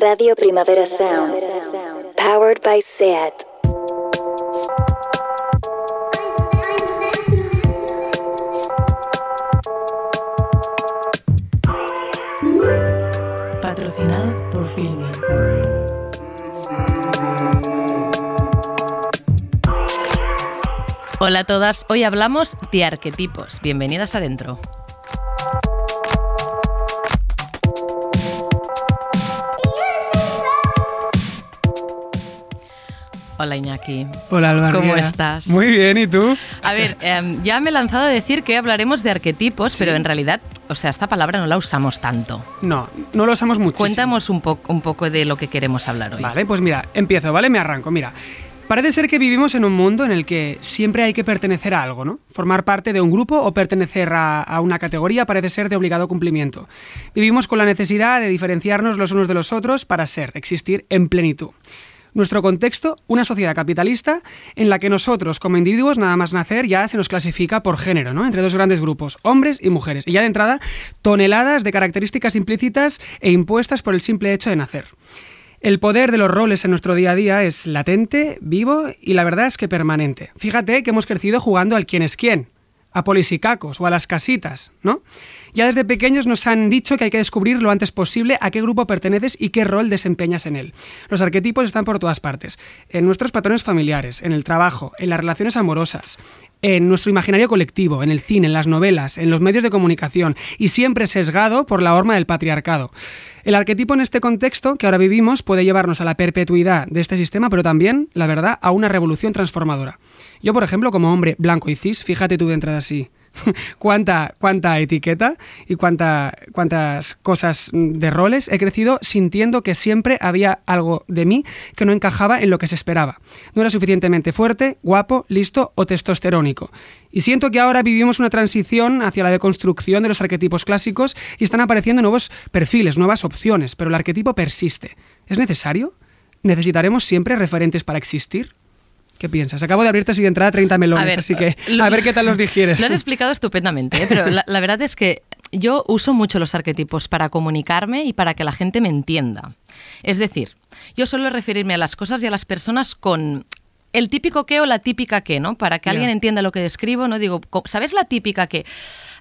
Radio Primavera Sound. Powered by SEAT. Patrocinado por Filmin. Hola a todas, hoy hablamos de arquetipos. Bienvenidas adentro. Hola Iñaki. Hola Álvaro. ¿Cómo estás? Muy bien, ¿y tú? A ver, em, ya me he lanzado a decir que hoy hablaremos de arquetipos, pero en realidad, o sea, esta palabra no la usamos tanto. No, no lo usamos muchísimo. Cuéntanos un, po- un poco de lo que queremos hablar hoy. Vale, pues mira, empiezo, ¿vale? Me arranco. Mira, parece ser que vivimos en un mundo en el que siempre hay que pertenecer a algo, ¿no? Formar parte de un grupo o pertenecer a, a una categoría parece ser de obligado cumplimiento. Vivimos con la necesidad de diferenciarnos los unos de los otros para ser, existir en plenitud. Nuestro contexto, una sociedad capitalista en la que nosotros como individuos nada más nacer ya se nos clasifica por género, ¿no? Entre dos grandes grupos, hombres y mujeres. Y ya de entrada, toneladas de características implícitas e impuestas por el simple hecho de nacer. El poder de los roles en nuestro día a día es latente, vivo y la verdad es que permanente. Fíjate que hemos crecido jugando al quién es quién, a polisicacos o a las casitas, ¿no? Ya desde pequeños nos han dicho que hay que descubrir lo antes posible a qué grupo perteneces y qué rol desempeñas en él. Los arquetipos están por todas partes, en nuestros patrones familiares, en el trabajo, en las relaciones amorosas, en nuestro imaginario colectivo, en el cine, en las novelas, en los medios de comunicación y siempre sesgado por la horma del patriarcado. El arquetipo en este contexto que ahora vivimos puede llevarnos a la perpetuidad de este sistema, pero también, la verdad, a una revolución transformadora. Yo, por ejemplo, como hombre blanco y cis, fíjate tú de entrada así, cuánta, cuánta etiqueta y cuánta, cuántas cosas de roles he crecido sintiendo que siempre había algo de mí que no encajaba en lo que se esperaba. No era suficientemente fuerte, guapo, listo o testosterónico. Y siento que ahora vivimos una transición hacia la deconstrucción de los arquetipos clásicos y están apareciendo nuevos perfiles, nuevas opciones, pero el arquetipo persiste. ¿Es necesario? ¿Necesitaremos siempre referentes para existir? ¿Qué piensas? Acabo de abrirte así de entrada 30 melones, ver, así que lo- a ver qué tal los digieres. Lo has explicado estupendamente, ¿eh? pero la, la verdad es que yo uso mucho los arquetipos para comunicarme y para que la gente me entienda. Es decir, yo suelo referirme a las cosas y a las personas con el típico qué o la típica qué, ¿no? Para que alguien entienda lo que describo, ¿no? Digo, ¿sabes la típica qué?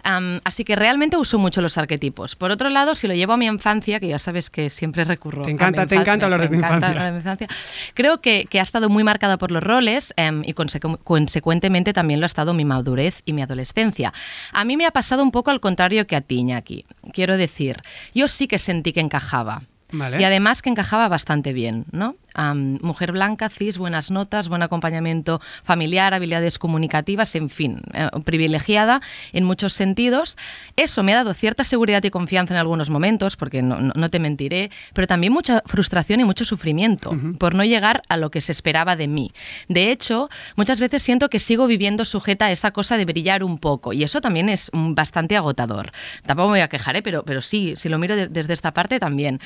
Así que realmente uso mucho los arquetipos. Por otro lado, si lo llevo a mi infancia, que ya sabes que siempre recurro Te a encanta- mi te encanta hablar de tu encanta infancia. hablar de mi infancia. Creo que, que ha estado muy marcada por los roles em, y consecu- consecuentemente también lo ha estado mi madurez y mi adolescencia. A mí me ha pasado un poco al contrario que a ti, Iñaki. Quiero decir, yo sí que sentí que encajaba. Vale. Y además que encajaba bastante bien, ¿no? Am, mujer blanca, cis, buenas notas, buen acompañamiento familiar, habilidades comunicativas, en fin, eh, privilegiada en muchos sentidos. Eso me ha dado cierta seguridad y confianza en algunos momentos, porque no, no- no te mentiré, pero también mucha frustración y mucho sufrimiento por no llegar a lo que se esperaba de mí. De hecho, muchas veces siento que sigo viviendo sujeta a esa cosa de brillar un poco, y eso también es bastante agotador. Tampoco me voy a quejar, ¿eh? pero, pero sí, si lo miro de- desde esta parte también.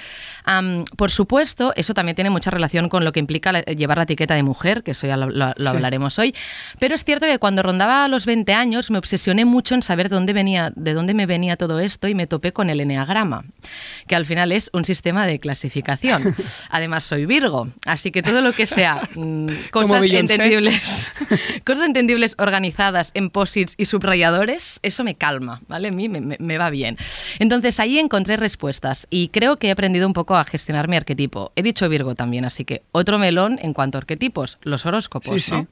Am, por supuesto, eso también tiene mucha relación con lo que implica la- llevar la etiqueta de mujer, que eso ya lo, lo- lo Sí. hablaremos hoy. Pero es cierto que cuando rondaba los 20 años me obsesioné mucho en saber dónde venía, de dónde me venía todo esto y me topé con el eneagrama, que al final es un sistema de clasificación. Además, soy Virgo, así que todo lo que sea mm, cosas entendibles, cosas entendibles organizadas en posits y subrayadores, eso me calma, ¿vale? A mí me, me- me va bien. Entonces ahí encontré respuestas y creo que he aprendido un poco a gestionar mi arquetipo. He dicho Virgo también, así que otro melón en cuanto a arquetipos, los horóscopos, Sí, sí. ¿no?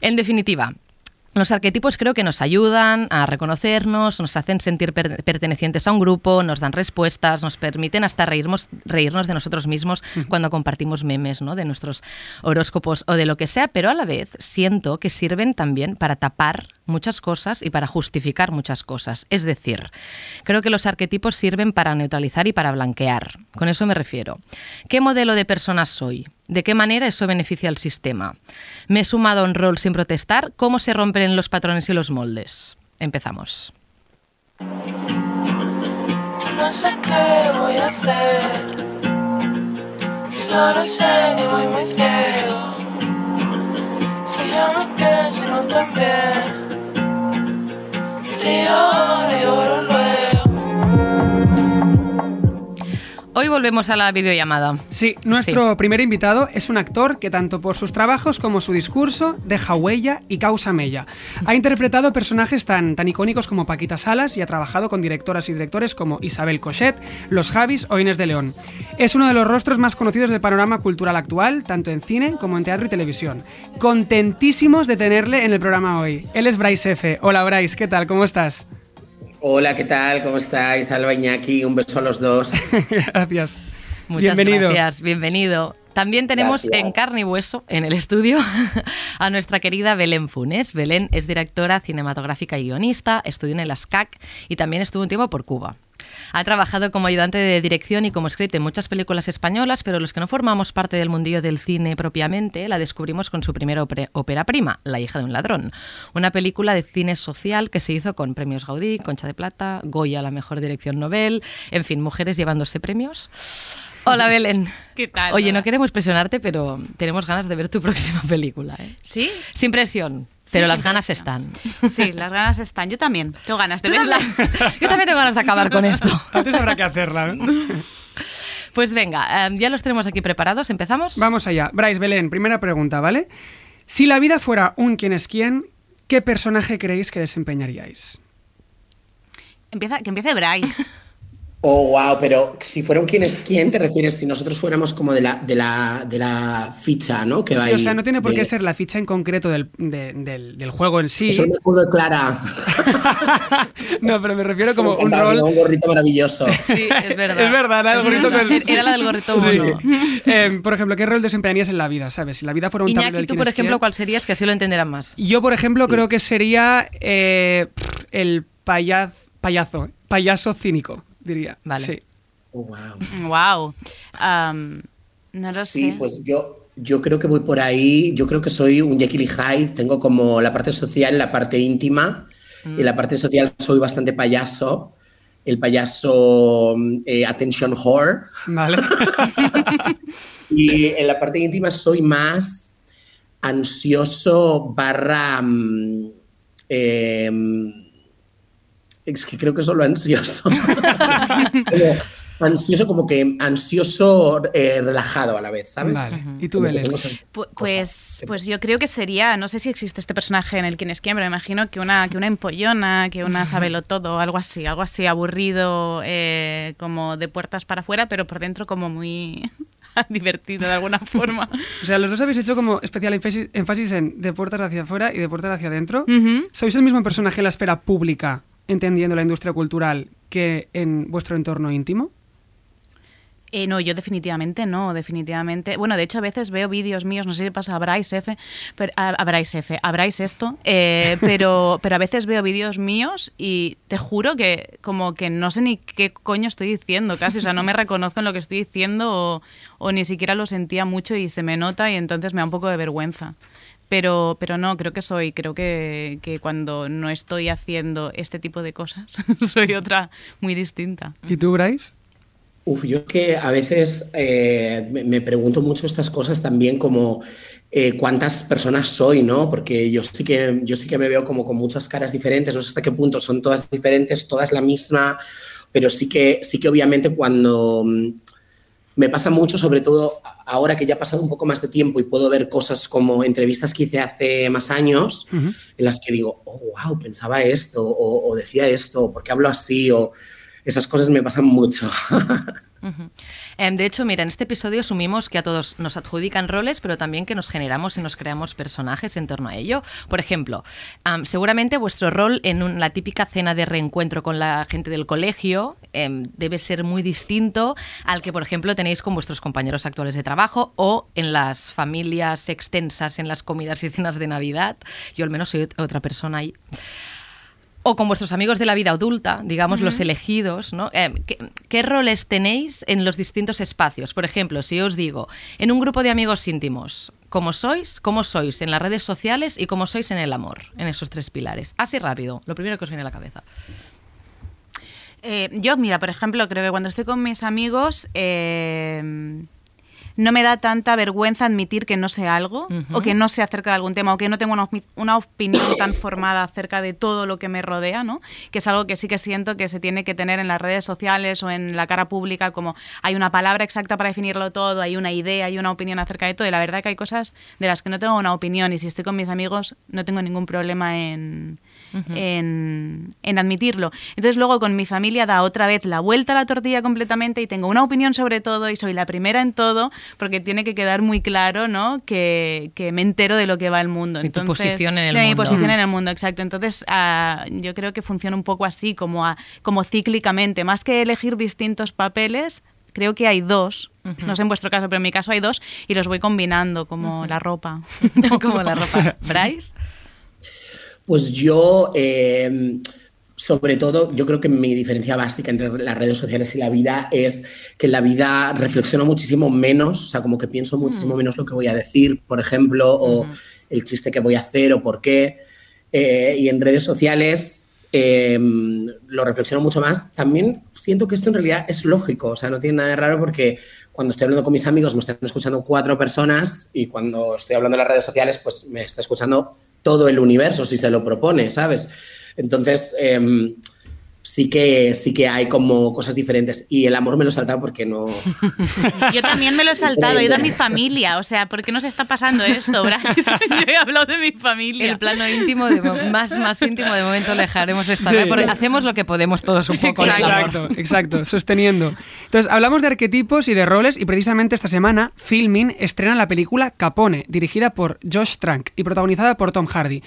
En definitiva, los arquetipos creo que nos ayudan a reconocernos, nos hacen sentir per- pertenecientes a un grupo, nos dan respuestas, nos permiten hasta reírnos, reírnos de nosotros mismos cuando compartimos memes ¿no? de nuestros horóscopos o de lo que sea, pero a la vez siento que sirven también para tapar muchas cosas y para justificar muchas cosas. Es decir, creo que los arquetipos sirven para neutralizar y para blanquear. Con eso me refiero. ¿Qué modelo de persona soy? ¿De qué manera eso beneficia al sistema? ¿Me he sumado a un rol sin protestar? ¿Cómo se rompen los patrones y los moldes? Empezamos. No sé qué voy a hacer. Sé voy muy ciego. Si yo no pienso y no también. Río, luego. Hoy volvemos a la videollamada. Sí, nuestro primer invitado es un actor que tanto por sus trabajos como su discurso deja huella y causa mella. Ha interpretado personajes tan, tan icónicos como Paquita Salas y ha trabajado con directoras y directores como Isabel Cochet, Los Javis o Inés de León. Es uno de los rostros más conocidos del panorama cultural actual, tanto en cine como en teatro y televisión. Contentísimos de tenerle en el programa hoy. Él es Bryce F. Hola Bryce, ¿qué tal? ¿Cómo estás? Hola, ¿qué tal? ¿Cómo estáis? Alba Iñaki, un beso a los dos. Gracias. Muchas Bienvenido. gracias, bienvenido. También tenemos Gracias. en carne y hueso en el estudio a nuestra querida Belén Funes. Belén es directora cinematográfica y guionista, estudió en el ASCAC y también estuvo un tiempo por Cuba. Ha trabajado como ayudante de dirección y como script en muchas películas españolas, pero los que no formamos parte del mundillo del cine propiamente la descubrimos con su primera ópera prima, La hija de un ladrón. Una película de cine social que se hizo con premios Gaudí, Concha de Plata, Goya, la mejor dirección Nobel, en fin, mujeres llevándose premios. Hola Belén. ¿Qué tal? Oye, no queremos presionarte, pero tenemos ganas de ver tu próxima película. ¿eh? ¿Sí? Sin presión, pero las ganas están. Sí, las ganas están. Yo también. Tengo ganas de Tú verla. también. Yo también tengo ganas de acabar con esto. Antes habrá que hacerla. ¿eh? Pues venga, em, ya los tenemos aquí preparados. ¿Empezamos? Vamos allá. Bryce, Belén, primera pregunta, ¿vale? Si la vida fuera un quién es quién, ¿qué personaje creéis que desempeñaríais? Empieza, que empiece Bryce. Oh, wow, pero si fuera un quién es quién, te refieres si nosotros fuéramos como de la, de la, de la ficha, ¿no? Que va Sí, o ahí sea, no tiene por de- qué ser la ficha en concreto del, de- del- del juego en Es sí. que soy un escudo de Clara. no, pero me refiero como Me un rol. un gorrito maravilloso. Sí, es verdad. Es verdad, era el gorrito con- Era la del gorrito Sí. mono. Eh, por ejemplo, ¿qué rol desempeñarías en la vida? ¿Sabes? Si la vida fuera un tablero Iñaki, del tú, por ejemplo, quién. ¿cuál serías? Que así lo entenderán más. Yo, por ejemplo, Sí. creo que sería eh, el payaz, payazo, payaso cínico, diría. Vale. Sí. Oh, wow. wow. No lo Sí, sé. pues yo, yo creo que voy por ahí. Yo creo que soy un Jekyll y Hyde. Tengo como la parte social, la parte íntima. Mm. Y en la parte social soy bastante payaso. El payaso eh, attention whore. Vale. Y en la parte íntima soy más ansioso barra... mm, em, es que creo que solo ansioso. Como ansioso, como que ansioso eh, relajado a la vez, ¿sabes? Vale. ¿Y tú, Belén? Pues, pues yo creo que sería, no sé si existe este personaje en el quién es quién, pero me imagino que una, que una empollona, que una sabelo todo, algo así, algo así aburrido, eh, como de puertas para afuera, pero por dentro como muy divertido de alguna forma. O sea, los dos habéis hecho como especial énfasis, en de puertas hacia afuera y de puertas hacia adentro. ¿Sois el mismo personaje en la esfera pública, entendiendo la industria cultural, que en vuestro entorno íntimo? Eh, no, yo definitivamente no, definitivamente. Bueno, de hecho a veces veo vídeos míos, no sé si pasa a Bryce F, pero, a, a Bryce F, a Bryce esto, eh, pero, pero a veces veo vídeos míos y te juro que como que no sé ni qué coño estoy diciendo casi, o sea, no me reconozco en lo que estoy diciendo o, o ni siquiera lo sentía mucho y se me nota y entonces me da un poco de vergüenza. Pero, pero no, creo que soy, creo que, que cuando no estoy haciendo este tipo de cosas, soy otra muy distinta. ¿Y tú, Bryce? Uf, yo es que a veces eh, me, pregunto mucho estas cosas también como eh, cuántas personas soy, ¿no? Porque yo sí que yo sí que me veo como con muchas caras diferentes, no sé hasta qué punto son todas diferentes, todas la misma, pero sí que sí que obviamente cuando me pasa mucho, sobre todo ahora que ya ha pasado un poco más de tiempo y puedo ver cosas como entrevistas que hice hace más años, en las que digo, oh, wow, pensaba esto, o, o decía esto, o ¿por qué hablo así? O esas cosas me pasan mucho. Em, de hecho, mira, en este episodio asumimos que a todos nos adjudican roles, pero también que nos generamos y nos creamos personajes en torno a ello. Por ejemplo, am, seguramente vuestro rol en un- la típica cena de reencuentro con la gente del colegio em, debe ser muy distinto al que, por ejemplo, tenéis con vuestros compañeros actuales de trabajo o en las familias extensas, en las comidas y cenas de Navidad. Yo al menos soy ot- otra persona ahí o con vuestros amigos de la vida adulta, digamos, los elegidos, ¿no? Eh, ¿qué, qué roles tenéis en los distintos espacios? Por ejemplo, si yo os digo, en un grupo de amigos íntimos, ¿cómo sois? ¿Cómo sois en las redes sociales y cómo sois en el amor? En esos tres pilares. Así rápido, lo primero que os viene a la cabeza. Eh, yo, mira, por ejemplo, creo que cuando estoy con mis amigos, eh, no me da tanta vergüenza admitir que no sé algo o que no sé acerca de algún tema o que no tengo una, una opinión tan formada acerca de todo lo que me rodea, ¿no? Que es algo que sí que siento que se tiene que tener en las redes sociales o en la cara pública, como hay una palabra exacta para definirlo todo, hay una idea, hay una opinión acerca de todo y la verdad que hay cosas de las que no tengo una opinión y si estoy con mis amigos no tengo ningún problema en, en, en admitirlo. Entonces luego con mi familia da otra vez la vuelta a la tortilla completamente y tengo una opinión sobre todo y soy la primera en todo porque tiene que quedar muy claro ¿no? que, que me entero de lo que va el mundo. Y tu Entonces, posición en el de mi posición en el mundo, exacto. Entonces ah, yo creo que funciona un poco así, como, a- como cíclicamente. Más que elegir distintos papeles, creo que hay dos. No sé en vuestro caso, pero en mi caso hay dos y los voy combinando como la ropa. Como la ropa. Bryce. Pues yo, eh, sobre todo, yo creo que mi diferencia básica entre las redes sociales y la vida es que en la vida reflexiono muchísimo menos, o sea, como que pienso muchísimo menos lo que voy a decir, por ejemplo, o el chiste que voy a hacer o por qué. Eh, y en redes sociales eh, lo reflexiono mucho más. También siento que esto en realidad es lógico, o sea, no tiene nada de raro porque cuando estoy hablando con mis amigos me están escuchando cuatro personas y cuando estoy hablando en las redes sociales pues me está escuchando todo el universo si se lo propone, ¿sabes? Entonces, em, sí, que, sí que hay como cosas diferentes. Y el amor me lo he saltado porque no... Yo también me lo he saltado, he ido a mi familia. O sea, ¿por qué nos está pasando esto, Bryce? Yo he hablado de mi familia. El plano íntimo, de más, más íntimo, de momento le dejaremos estar. Sí. ¿eh? Porque hacemos lo que podemos todos un poco. Exacto, exacto, sosteniendo. Entonces, hablamos de arquetipos y de roles y precisamente esta semana Filmin estrena la película Capone, dirigida por Josh Trank y protagonizada por Tom Hardy.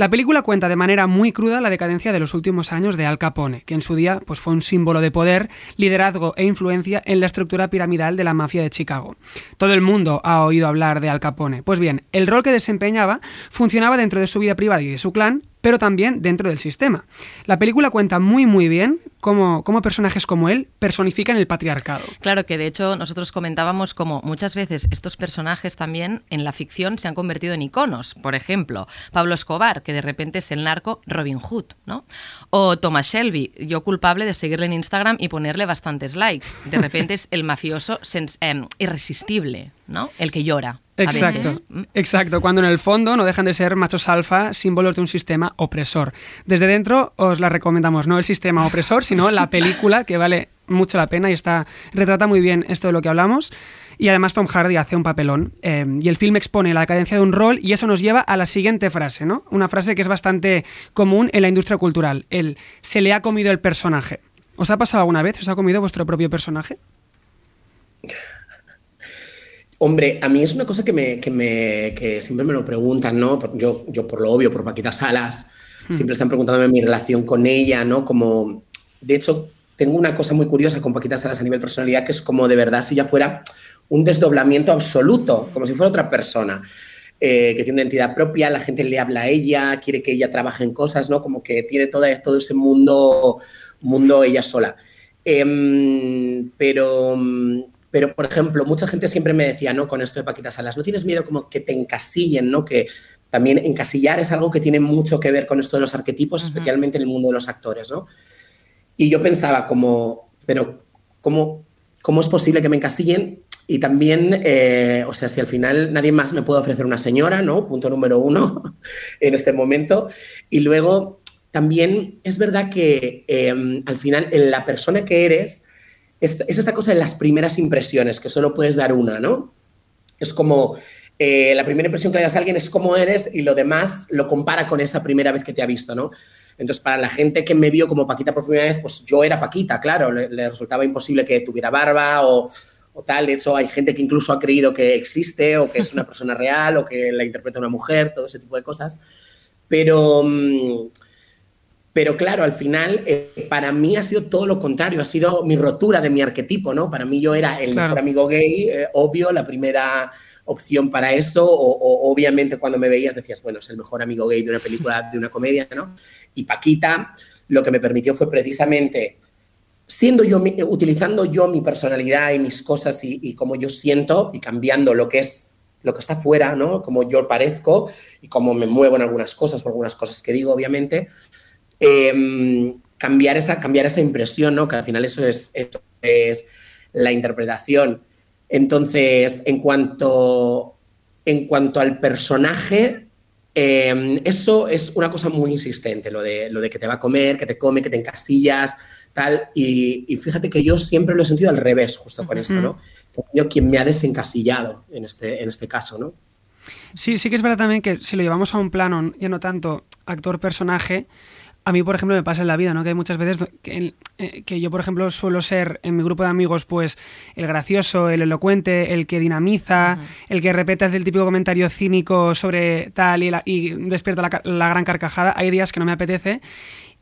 La película cuenta de manera muy cruda la decadencia de los últimos años de Al Capone, que en su día pues, fue un símbolo de poder, liderazgo e influencia en la estructura piramidal de la mafia de Chicago. Todo el mundo ha oído hablar de Al Capone. Pues bien, el rol que desempeñaba funcionaba dentro de su vida privada y de su clan, pero también dentro del sistema. La película cuenta muy muy bien cómo, cómo personajes como él personifican el patriarcado. Claro que de hecho nosotros comentábamos como muchas veces estos personajes también en la ficción se han convertido en iconos. Por ejemplo, Pablo Escobar, que de repente es el narco Robin Hood, ¿no? O Thomas Shelby, yo culpable de seguirle en Instagram y ponerle bastantes likes. De repente es el mafioso em, irresistible, ¿no? El que llora. A Exacto, veces. Mm. exacto, cuando en el fondo no dejan de ser machos alfa, símbolos de un sistema opresor. Desde dentro os la recomendamos, no el sistema opresor, sino la película que vale mucho la pena y está retrata muy bien esto de lo que hablamos. Y además Tom Hardy hace un papelón eh, y el film expone la decadencia de un rol y eso nos lleva a la siguiente frase, ¿no? Una frase que es bastante común en la industria cultural, el se le ha comido el personaje. ¿Os ha pasado alguna vez? ¿Os ha comido vuestro propio personaje? Hombre, a mí es una cosa que, me, que, me, que siempre me lo preguntan, ¿no? Yo, yo por lo obvio, por Paquita Salas, siempre están preguntándome mi relación con ella, ¿no? Como, de hecho, tengo una cosa muy curiosa con Paquita Salas a nivel personalidad, que es como de verdad si ella fuera un desdoblamiento absoluto, como si fuera otra persona. eh, que tiene una entidad propia, la gente le habla a ella, quiere que ella trabaje en cosas, ¿no? Como que tiene toda, todo ese mundo, mundo ella sola. Em, pero, pero, por ejemplo, mucha gente siempre me decía, ¿no? Con esto de Paquita Salas, ¿no tienes miedo como que te encasillen, ¿no? Que también encasillar es algo que tiene mucho que ver con esto de los arquetipos, especialmente en el mundo de los actores, ¿no? Y yo pensaba como, pero ¿cómo, cómo es posible que me encasillen? Y también, eh, o sea, si al final nadie más me puede ofrecer una señora, ¿no? Punto número uno en este momento. Y luego, también es verdad que eh, al final en la persona que eres es, es esta cosa de las primeras impresiones, que solo puedes dar una, ¿no? Es como eh, la primera impresión que le das a alguien es cómo eres y lo demás lo compara con esa primera vez que te ha visto, ¿no? Entonces, para la gente que me vio como Paquita por primera vez, pues yo era Paquita, claro, le, resultaba imposible que tuviera barba o, o tal. De hecho, hay gente que incluso ha creído que existe o que es una persona real o que la interpreta una mujer, todo ese tipo de cosas. Pero, mm, pero claro, al final, eh, para mí ha sido todo lo contrario, ha sido mi rotura de mi arquetipo, ¿no? Para mí yo era el Claro. mejor amigo gay, eh, obvio, la primera opción para eso, o, o obviamente cuando me veías decías, bueno, es el mejor amigo gay de una película, de una comedia, ¿no? Y Paquita lo que me permitió fue precisamente siendo yo, utilizando yo mi personalidad y mis cosas y, y cómo yo siento y cambiando lo que es lo que está fuera, ¿no? Como yo parezco y cómo me muevo en algunas cosas o algunas cosas que digo, obviamente, eh, cambiar, esa, cambiar esa impresión, ¿no? Que al final eso es, eso es la interpretación. Entonces, en cuanto, en cuanto al personaje, eh, eso es una cosa muy insistente, lo de, lo de que te va a comer, que te come, que te encasillas, tal. Y, y fíjate que yo siempre lo he sentido al revés, justo con esto, ¿no? Yo quien me ha desencasillado en este, en este caso, ¿no? Sí, sí que es verdad también que si lo llevamos a un plano, ya no tanto actor-personaje, a mí, por ejemplo, me pasa en la vida, ¿no? Que hay muchas veces que, eh, que, yo, por ejemplo, suelo ser en mi grupo de amigos, pues, el gracioso, el elocuente, el que dinamiza, uh -huh. el que repete el típico comentario cínico sobre tal y, la, y despierta la, la, gran carcajada. Hay días que no me apetece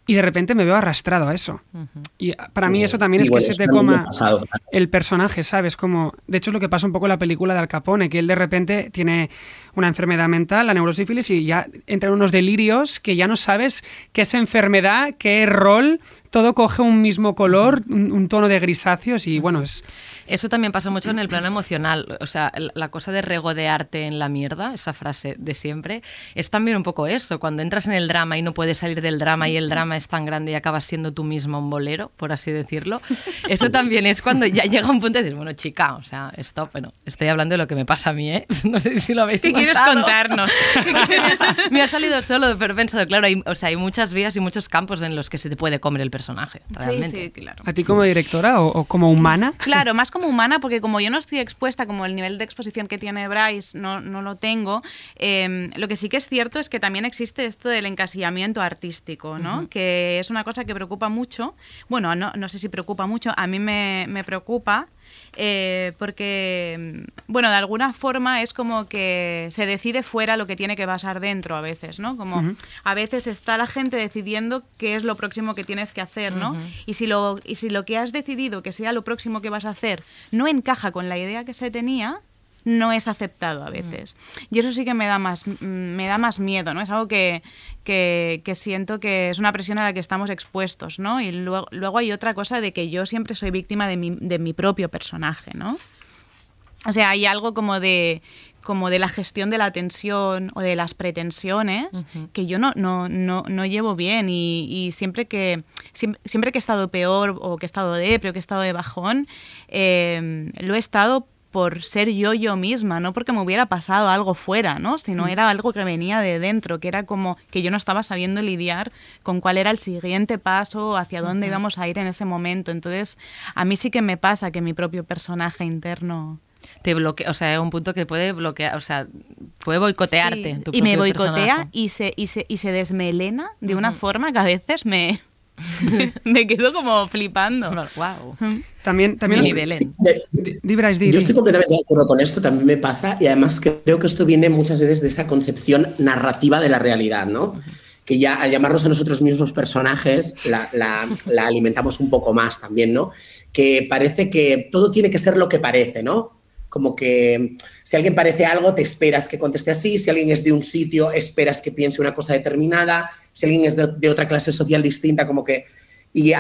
y de repente me veo arrastrado a eso. Uh -huh. Y para mí eso también es que se te coma pasado, claro. el personaje, ¿sabes? Como, de hecho, es lo que pasa un poco en la película de Al Capone, que él de repente tiene una enfermedad mental, la neurosífilis, y ya entra en unos delirios que ya no sabes qué es enfermedad, qué rol, todo coge un mismo color, un, un tono de grisáceos y bueno, es... Eso también pasa mucho en el plano emocional. O sea, la cosa de regodearte en la mierda, esa frase de siempre, es también un poco eso. Cuando entras en el drama y no puedes salir del drama y el drama es tan grande y acabas siendo tú mismo un bolero, por así decirlo, eso también es cuando ya llega un punto de decir, bueno, chica, o sea, stop, bueno, estoy hablando de lo que me pasa a mí, ¿eh? No sé si lo habéis ¿Qué quieres contarnos? me ha salido solo, pero he pensado, claro, hay, o sea, hay muchas vías y muchos campos en los que se te puede comer el personaje, realmente. Sí, sí, claro. ¿A ti como directora o, o como humana? Claro, más como humana, porque como yo no estoy expuesta, como el nivel de exposición que tiene Bryce no, no lo tengo, eh, lo que sí que es cierto es que también existe esto del encasillamiento artístico, ¿no? Uh -huh. Que es una cosa que preocupa mucho. Bueno, no, no sé si preocupa mucho, a mí me, me preocupa. Eh, porque, bueno, de alguna forma es como que se decide fuera lo que tiene que pasar dentro a veces, ¿no? Como uh -huh. a veces está la gente decidiendo qué es lo próximo que tienes que hacer, ¿no? Uh -huh. y, si lo, y si lo que has decidido que sea lo próximo que vas a hacer no encaja con la idea que se tenía, no es aceptado a veces. Mm. Y eso sí que me da más, me da más miedo, ¿no? Es algo que, que, que, siento que es una presión a la que estamos expuestos, ¿no? Y luego, luego hay otra cosa de que yo siempre soy víctima de mi, de mi propio personaje, ¿no? O sea, hay algo como de como de la gestión de la tensión o de las pretensiones uh -huh. que yo no, no, no, no llevo bien y, y, siempre, que, siempre, siempre que he estado peor o que he estado depre o que he estado de bajón, eh, lo he estado por ser yo yo misma, no porque me hubiera pasado algo fuera, ¿no? Sino mm. era algo que venía de dentro, que era como que yo no estaba sabiendo lidiar con cuál era el siguiente paso, hacia dónde uh -huh. íbamos a ir en ese momento. Entonces, a mí sí que me pasa que mi propio personaje interno te bloquea, o sea, un punto que puede bloquear, o sea, puede boicotearte. Sí. Tu y me boicotea y se, y, se, y se desmelena de uh -huh. una forma que a veces me, me quedo como flipando. Wow. También, también sí, de, Yo estoy completamente de acuerdo con esto, también me pasa y además creo que esto viene muchas veces de esa concepción narrativa de la realidad, ¿no? Que ya al llamarnos a nosotros mismos personajes la, la, la, alimentamos un poco más también, ¿no? Que parece que todo tiene que ser lo que parece, ¿no? Como que si alguien parece algo, te esperas que conteste así, si alguien es de un sitio, esperas que piense una cosa determinada, si alguien es de, de otra clase social distinta, como que... Y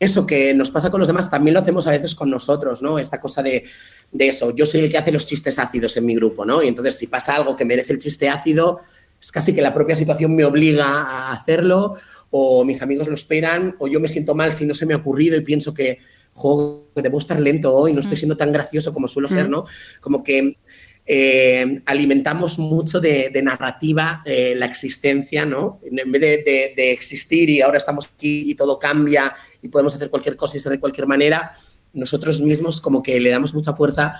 eso que nos pasa con los demás también lo hacemos a veces con nosotros, ¿no? Esta cosa de, de, eso, yo soy el que hace los chistes ácidos en mi grupo, ¿no? Y entonces si pasa algo que merece el chiste ácido, es casi que la propia situación me obliga a hacerlo, o mis amigos lo esperan, o yo me siento mal si no se me ha ocurrido y pienso que, jo, debo estar lento hoy, no estoy siendo tan gracioso como suelo ser, ¿no? Como que eh, alimentamos mucho de, de narrativa eh, la existencia, ¿no? En vez de, de, de, existir y ahora estamos aquí y todo cambia y podemos hacer cualquier cosa y ser de cualquier manera, nosotros mismos como que le damos mucha fuerza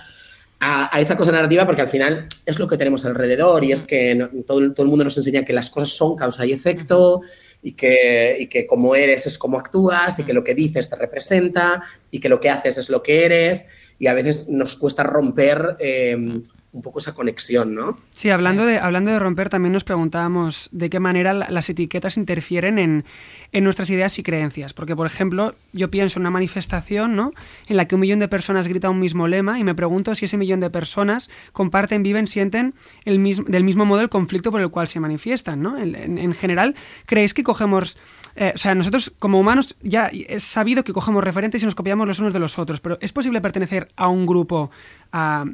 a, a esa cosa narrativa porque al final es lo que tenemos alrededor y es que no, todo, todo, el mundo nos enseña que las cosas son causa y efecto y que, y que como eres es como actúas y que lo que dices te representa y que lo que haces es lo que eres y a veces nos cuesta romper... Eh, un poco esa conexión, ¿no? Sí, hablando, sí. De, hablando de romper, también nos preguntábamos de qué manera las etiquetas interfieren en, en, nuestras ideas y creencias. Porque, por ejemplo, yo pienso en una manifestación ¿no? en la que un millón de personas grita un mismo lema y me pregunto si ese millón de personas comparten, viven, sienten el mismo, del mismo modo el conflicto por el cual se manifiestan. ¿no? En, en, en general, ¿creéis que cogemos... Eh, o sea, nosotros como humanos ya es sabido que cogemos referentes y nos copiamos los unos de los otros, pero ¿es posible pertenecer a un grupo... A,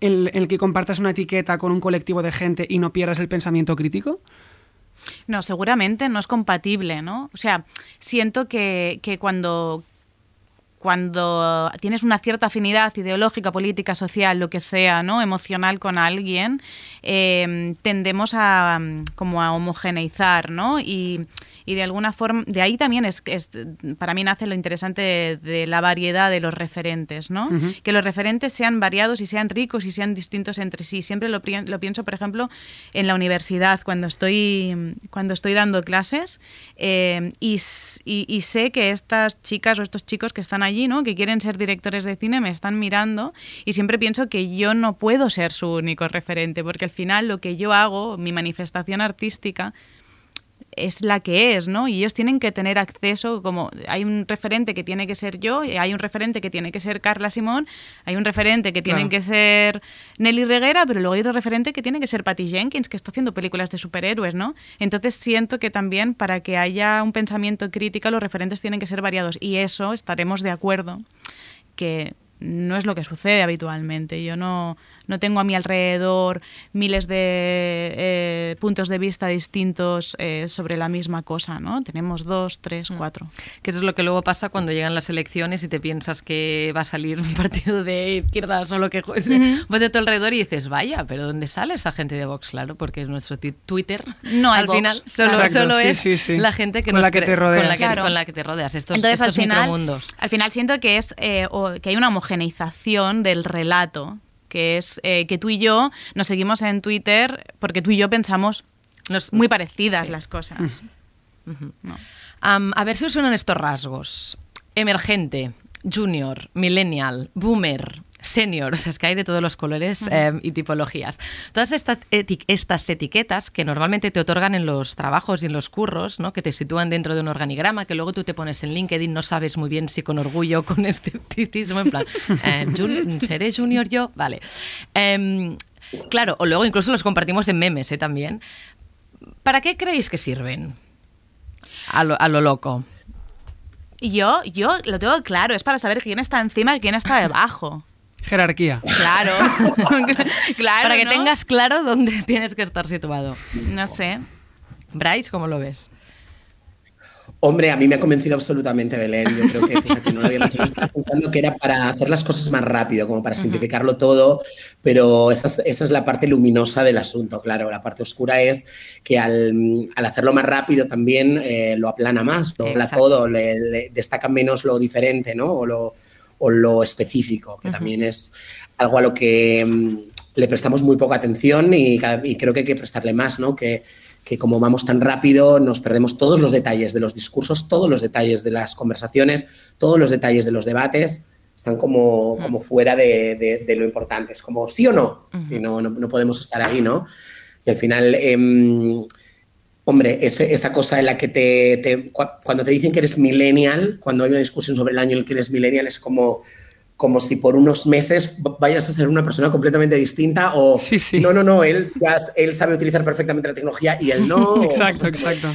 el que compartas una etiqueta con un colectivo de gente y no pierdas el pensamiento crítico? No, seguramente no es compatible, ¿no? O sea, siento que, que cuando cuando tienes una cierta afinidad ideológica, política, social, lo que sea, ¿no? emocional con alguien, eh, tendemos a mm, como a homogeneizar, ¿no? Y, y de alguna forma, de ahí también es, es para mí nace lo interesante de, de la variedad de los referentes, ¿no? Que los referentes sean variados y sean ricos y sean distintos entre sí. Siempre lo, lo pienso, por ejemplo, en la universidad, cuando estoy, cuando estoy dando clases eh, y, y- y sé que estas chicas o estos chicos que están allí, ¿no? que quieren ser directores de cine, me están mirando y siempre pienso que yo no puedo ser su único referente, porque al final lo que yo hago, mi manifestación artística, es la que es, ¿no? Y ellos tienen que tener acceso, como hay un referente que tiene que ser yo, hay un referente que tiene que ser Carla Simón, hay un referente que tiene Claro. que ser Nelly Reguera, pero luego hay otro referente que tiene que ser Patty Jenkins, que está haciendo películas de superhéroes, ¿no? Entonces siento que también para que haya un pensamiento crítico los referentes tienen que ser variados y eso estaremos de acuerdo que no es lo que sucede habitualmente. Yo no, no tengo a mi alrededor miles de eh, puntos de vista distintos eh, sobre la misma cosa, ¿no? Tenemos dos, tres, cuatro. Que eso es lo que luego pasa cuando llegan las elecciones y te piensas que va a salir un partido de izquierdas o lo que fuese. Vas de tu alrededor y dices, vaya, pero ¿dónde sale esa gente de Vox? Claro, porque es nuestro Twitter. No hay Al Vox. final solo, Exacto, solo sí, es sí, sí. la gente que Con nos la que te rodeas. Con la que, Claro. con la que te rodeas. Estos, Entonces, estos al final, micromundos. al final siento que es eh, o- que hay una homogeneización del relato, que es eh, que tú y yo nos seguimos en Twitter porque tú y yo pensamos Nos- muy parecidas las cosas. No. Am, a ver si os suenan estos rasgos. Emergente, junior, millennial, boomer, senior, o sea, es que hay de todos los colores eh, y tipologías. Todas estas, eti- estas etiquetas que normalmente te otorgan en los trabajos y en los curros, ¿no? que te sitúan dentro de un organigrama, que luego tú te pones en LinkedIn, no sabes muy bien si con orgullo o con escepticismo, en plan, eh, jun- ¿seré junior yo? Vale. Em, claro, o luego incluso los compartimos en memes ¿eh? también. ¿Para qué creéis que sirven? A lo, a lo loco. Yo, yo lo tengo claro, es para saber quién está encima y quién está debajo. Jerarquía. Claro, claro. Para que ¿no? tengas claro dónde tienes que estar situado. No sé. Bryce, ¿cómo lo ves? Hombre, a mí me ha convencido absolutamente Belén. Yo creo que, fíjate, no lo había pensado. Estaba pensando que era para hacer las cosas más rápido, como para simplificarlo todo, pero esa es, esa es la parte luminosa del asunto, claro. La parte oscura es que al, al hacerlo más rápido también eh, lo aplana más, lo habla todo, le, le destaca menos lo diferente, ¿no? O lo, o lo específico, que también es algo a lo que mm, le prestamos muy poca atención y, creo que hay que prestarle más, ¿no? Que, que como vamos tan rápido nos perdemos todos los detalles de los discursos, todos los detalles de las conversaciones, todos los detalles de los debates están como, como fuera de, de- de lo importante. Es como sí o no, y no, no, no podemos estar ahí, ¿no? Y al final, em, hombre, ese- esa cosa en la que te, te- cua- cuando te dicen que eres millennial, cuando hay una discusión sobre el año en el que eres millennial, es como como si por unos meses vayas a ser una persona completamente distinta o Sí, sí. no, no, no, él, ya, él sabe utilizar perfectamente la tecnología y él no. Exacto, exacto.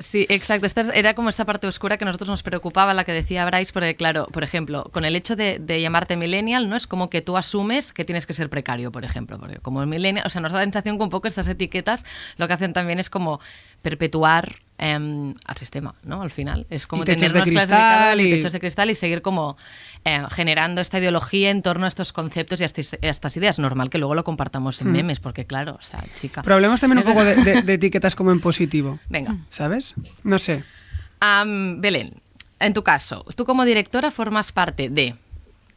Sí, exacto. Esta era como esa parte oscura que a nosotros nos preocupaba, la que decía Bryce, porque claro, por ejemplo, con el hecho de, de llamarte millennial, no es como que tú asumes que tienes que ser precario, por ejemplo, porque como millennial, o sea, nos da la sensación que un poco estas etiquetas lo que hacen también es como perpetuar em, al sistema, ¿no? Al final es como Y tener unas clases de y y- techos de cristal y seguir como eh, generando esta ideología en torno a estos conceptos y a estas, a estas ideas. Normal que luego lo compartamos en memes, porque claro, o sea, chica. Pero hablemos también un poco de, de- de etiquetas como en positivo. Venga. ¿Sabes? No sé. Am, Belén, en tu caso, tú como directora formas parte de.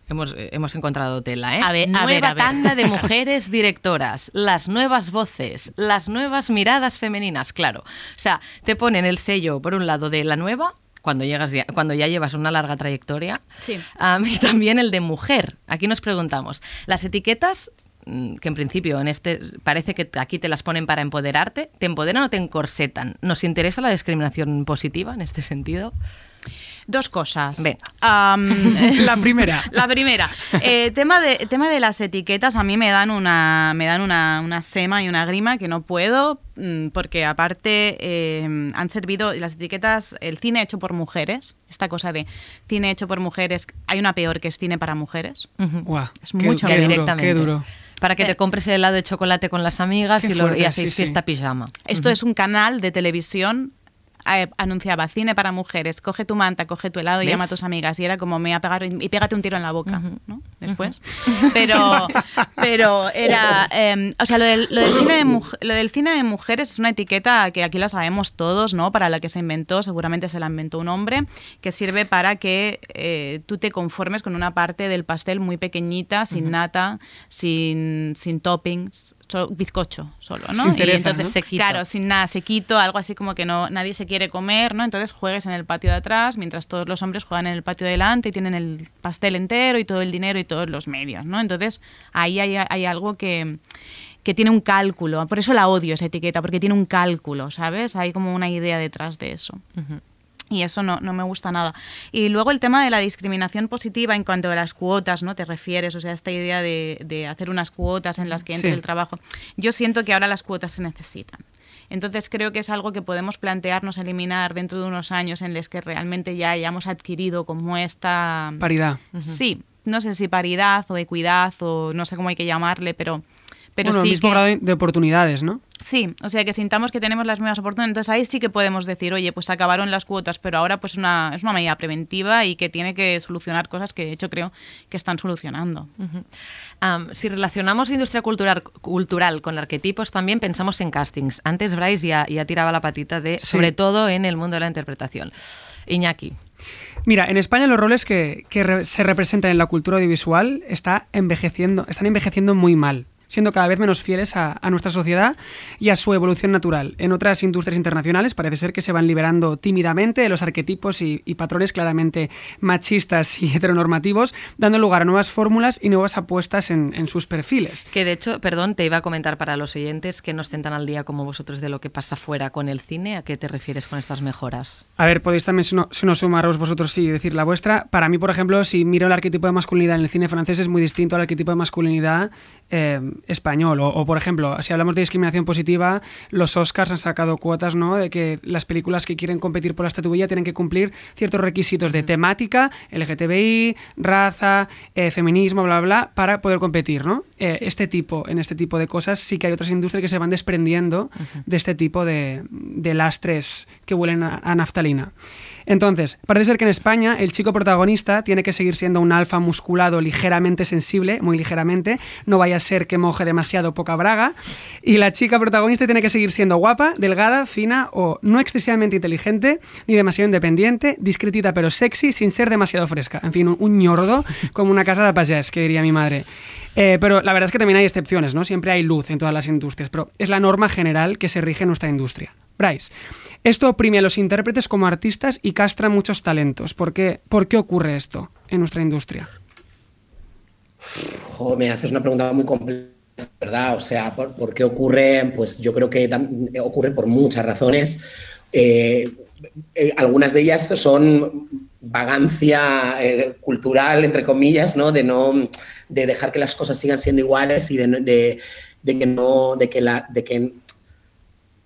Hemos, eh, hemos encontrado tela, ¿eh? A ver, a Nueva ver, a ver. tanda de mujeres directoras, las nuevas voces, las nuevas miradas femeninas, claro. O sea, te ponen el sello, por un lado, de la nueva, cuando, llegas ya, cuando ya llevas una larga trayectoria, Sí. am, y también el de mujer. Aquí nos preguntamos, ¿las etiquetas mm, que en principio en este parece que aquí te las ponen para empoderarte, ¿te empoderan o te encorsetan? ¿Nos interesa la discriminación positiva en este sentido? Dos cosas. La primera. La primera. Eh, tema, de, tema de las etiquetas, a mí me dan una, me dan una, una sema y una grima que no puedo, mm, porque aparte eh, han servido las etiquetas, el cine hecho por mujeres, esta cosa de cine hecho por mujeres, hay una peor que es cine para mujeres. Guau, Es qué- mucho qué, duro, directamente. qué duro. Para que Eh. te compres el helado de chocolate con las amigas Qué y, lo- y fuerte, hacéis sí, sí. fiesta pijama. Esto es un canal de televisión eh, anunciaba cine para mujeres, coge tu manta, coge tu helado y llama a tus amigas. Y era como me voy a pegar y pégate un tiro en la boca, ¿no? Después. Pero, pero era. eh, o sea, lo del, lo, del cine de lo del cine de mujeres es una etiqueta que aquí la sabemos todos, ¿no? Para la que se inventó, seguramente se la inventó un hombre, que sirve para que eh, tú te conformes con una parte del pastel muy pequeñita, sin nata, sin, sin toppings. So- bizcocho solo, ¿no? Sin y entonces, ¿no? Sequito. claro, sin nada, sequito, algo así como que no nadie se quiere comer, ¿no? Entonces juegues en el patio de atrás, mientras todos los hombres juegan en el patio de delante y tienen el pastel entero y todo el dinero y todos los medios, ¿no? Entonces ahí hay, hay algo que, que tiene un cálculo, por eso la odio esa etiqueta, porque tiene un cálculo, ¿sabes? Hay como una idea detrás de eso. Y eso no, no me gusta nada. Y luego el tema de la discriminación positiva en cuanto a las cuotas, ¿no? Te refieres, o sea, esta idea de, de hacer unas cuotas en las que entre Sí. el trabajo. Yo siento que ahora las cuotas se necesitan. Entonces creo que es algo que podemos plantearnos eliminar dentro de unos años en los que realmente ya hayamos adquirido como esta... Paridad. Sí, no sé si paridad o equidad o no sé cómo hay que llamarle, pero... Pero bueno, sí mismo que- grado de- de oportunidades, ¿no? Sí, o sea que sintamos que tenemos las mismas oportunidades. Entonces ahí sí que podemos decir, oye, pues acabaron las cuotas, pero ahora pues una, es una medida preventiva y que tiene que solucionar cosas que de hecho creo que están solucionando. Si relacionamos industria cultural, cultural con arquetipos, también pensamos en castings. Antes Bryce ya, ya tiraba la patita de, Sí. sobre todo en el mundo de la interpretación. Iñaki. Mira, en España los roles que, que re- se representan en la cultura audiovisual está envejeciendo, están envejeciendo muy mal, siendo cada vez menos fieles a, a nuestra sociedad y a su evolución natural. En otras industrias internacionales parece ser que se van liberando tímidamente de los arquetipos y, y patrones claramente machistas y heteronormativos, dando lugar a nuevas fórmulas y nuevas apuestas en, en sus perfiles. Que de hecho, perdón, te iba a comentar para los oyentes que no estén tan al día como vosotros de lo que pasa fuera con el cine. ¿A qué te refieres con estas mejoras? A ver, podéis también, si no, si no sumaros vosotros sí decir la vuestra. Para mí, por ejemplo, si miro el arquetipo de masculinidad en el cine francés es muy distinto al arquetipo de masculinidad eh, español. O, o, por ejemplo, si hablamos de discriminación positiva, los Oscars han sacado cuotas, ¿no? De que las películas que quieren competir por la estatuilla tienen que cumplir ciertos requisitos de temática, LGTBI, raza, eh, feminismo, bla, bla, bla, para poder competir, ¿no? Eh, Este tipo, en este tipo de cosas sí que hay otras industrias que se van desprendiendo de este tipo de, de lastres que huelen a, a naftalina. Entonces, parece ser que en España el chico protagonista tiene que seguir siendo un alfa musculado ligeramente sensible, muy ligeramente, no vaya a ser que moje demasiado poca braga, y la chica protagonista tiene que seguir siendo guapa, delgada, fina o no excesivamente inteligente, ni demasiado independiente, discretita pero sexy, sin ser demasiado fresca. En fin, un, un ñordo como una casa de payés, que diría mi madre. Eh, pero la verdad es que también hay excepciones, ¿no? Siempre hay luz en todas las industrias, pero es la norma general que se rige en nuestra industria. Bryce, esto oprime a los intérpretes como artistas y castra muchos talentos. ¿Por qué, ¿Por qué ocurre esto en nuestra industria? Jo, me haces una pregunta muy compleja, ¿verdad? O sea, ¿por, qué ocurre? Pues yo creo que ocurre por muchas razones. Eh, eh, algunas de ellas son vagancia cultural, entre comillas, ¿no? De no de dejar que las cosas sigan siendo iguales y de, de- que no, de que la, de que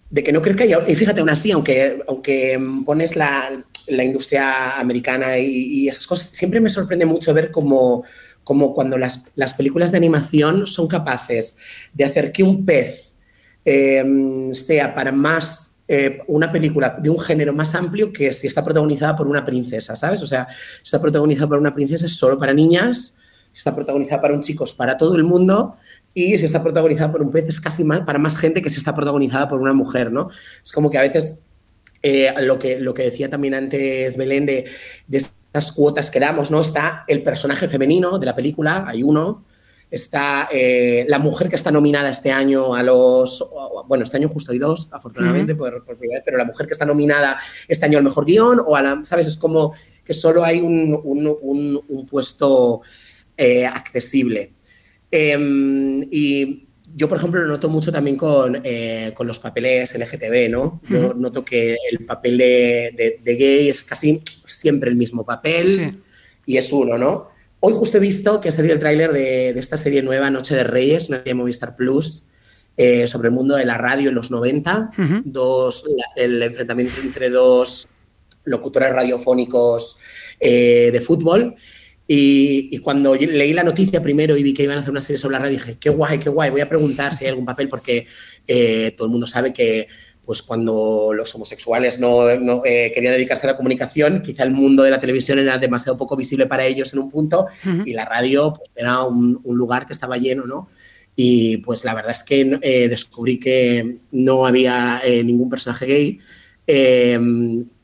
de que no crezca y, fíjate aún así, aunque, aunque pones la, la industria americana y, y esas cosas, siempre me sorprende mucho ver cómo, cómo cuando las, las películas de animación son capaces de hacer que un pez eh, sea para más eh, una película de un género más amplio que si está protagonizada por una princesa, ¿sabes? O sea, si está protagonizada por una princesa es solo para niñas, está protagonizada para un chico es para todo el mundo y si está protagonizada por un pez es casi más, para más gente que si está protagonizada por una mujer, ¿no? Es como que a veces eh, lo, que, lo que decía también antes Belén de, de estas cuotas que damos, ¿no? Está el personaje femenino de la película, hay uno, está eh, la mujer que está nominada este año a los, bueno, este año justo hay dos, afortunadamente, por, por primera vez, pero la mujer que está nominada este año al mejor guion, o a la, ¿sabes? Es como que solo hay un, un- un- un puesto eh, accesible. Em, y yo, por ejemplo, lo noto mucho también con, eh, con los papeles LGTB, ¿no? Yo Ujú. noto que el papel de, de- de gay es casi siempre el mismo papel Sí. y es uno, ¿no? Hoy justo he visto que ha salido el tráiler de, de esta serie nueva, Noche de Reyes, una serie de Movistar Plus, eh, sobre el mundo de la radio en los 90, Ujú. dos, la- el enfrentamiento entre dos locutores radiofónicos eh, de fútbol. Y, y cuando leí la noticia primero y vi que iban a hacer una serie sobre la radio, dije, qué guay, qué guay, voy a preguntar si hay algún papel, porque eh, todo el mundo sabe que pues cuando los homosexuales no, no, eh, querían dedicarse a la comunicación, quizá el mundo de la televisión era demasiado poco visible para ellos en un punto Ujú. y la radio pues, era un, un lugar que estaba lleno, ¿no? Y pues la verdad es que eh, descubrí que no había eh, ningún personaje gay, eh,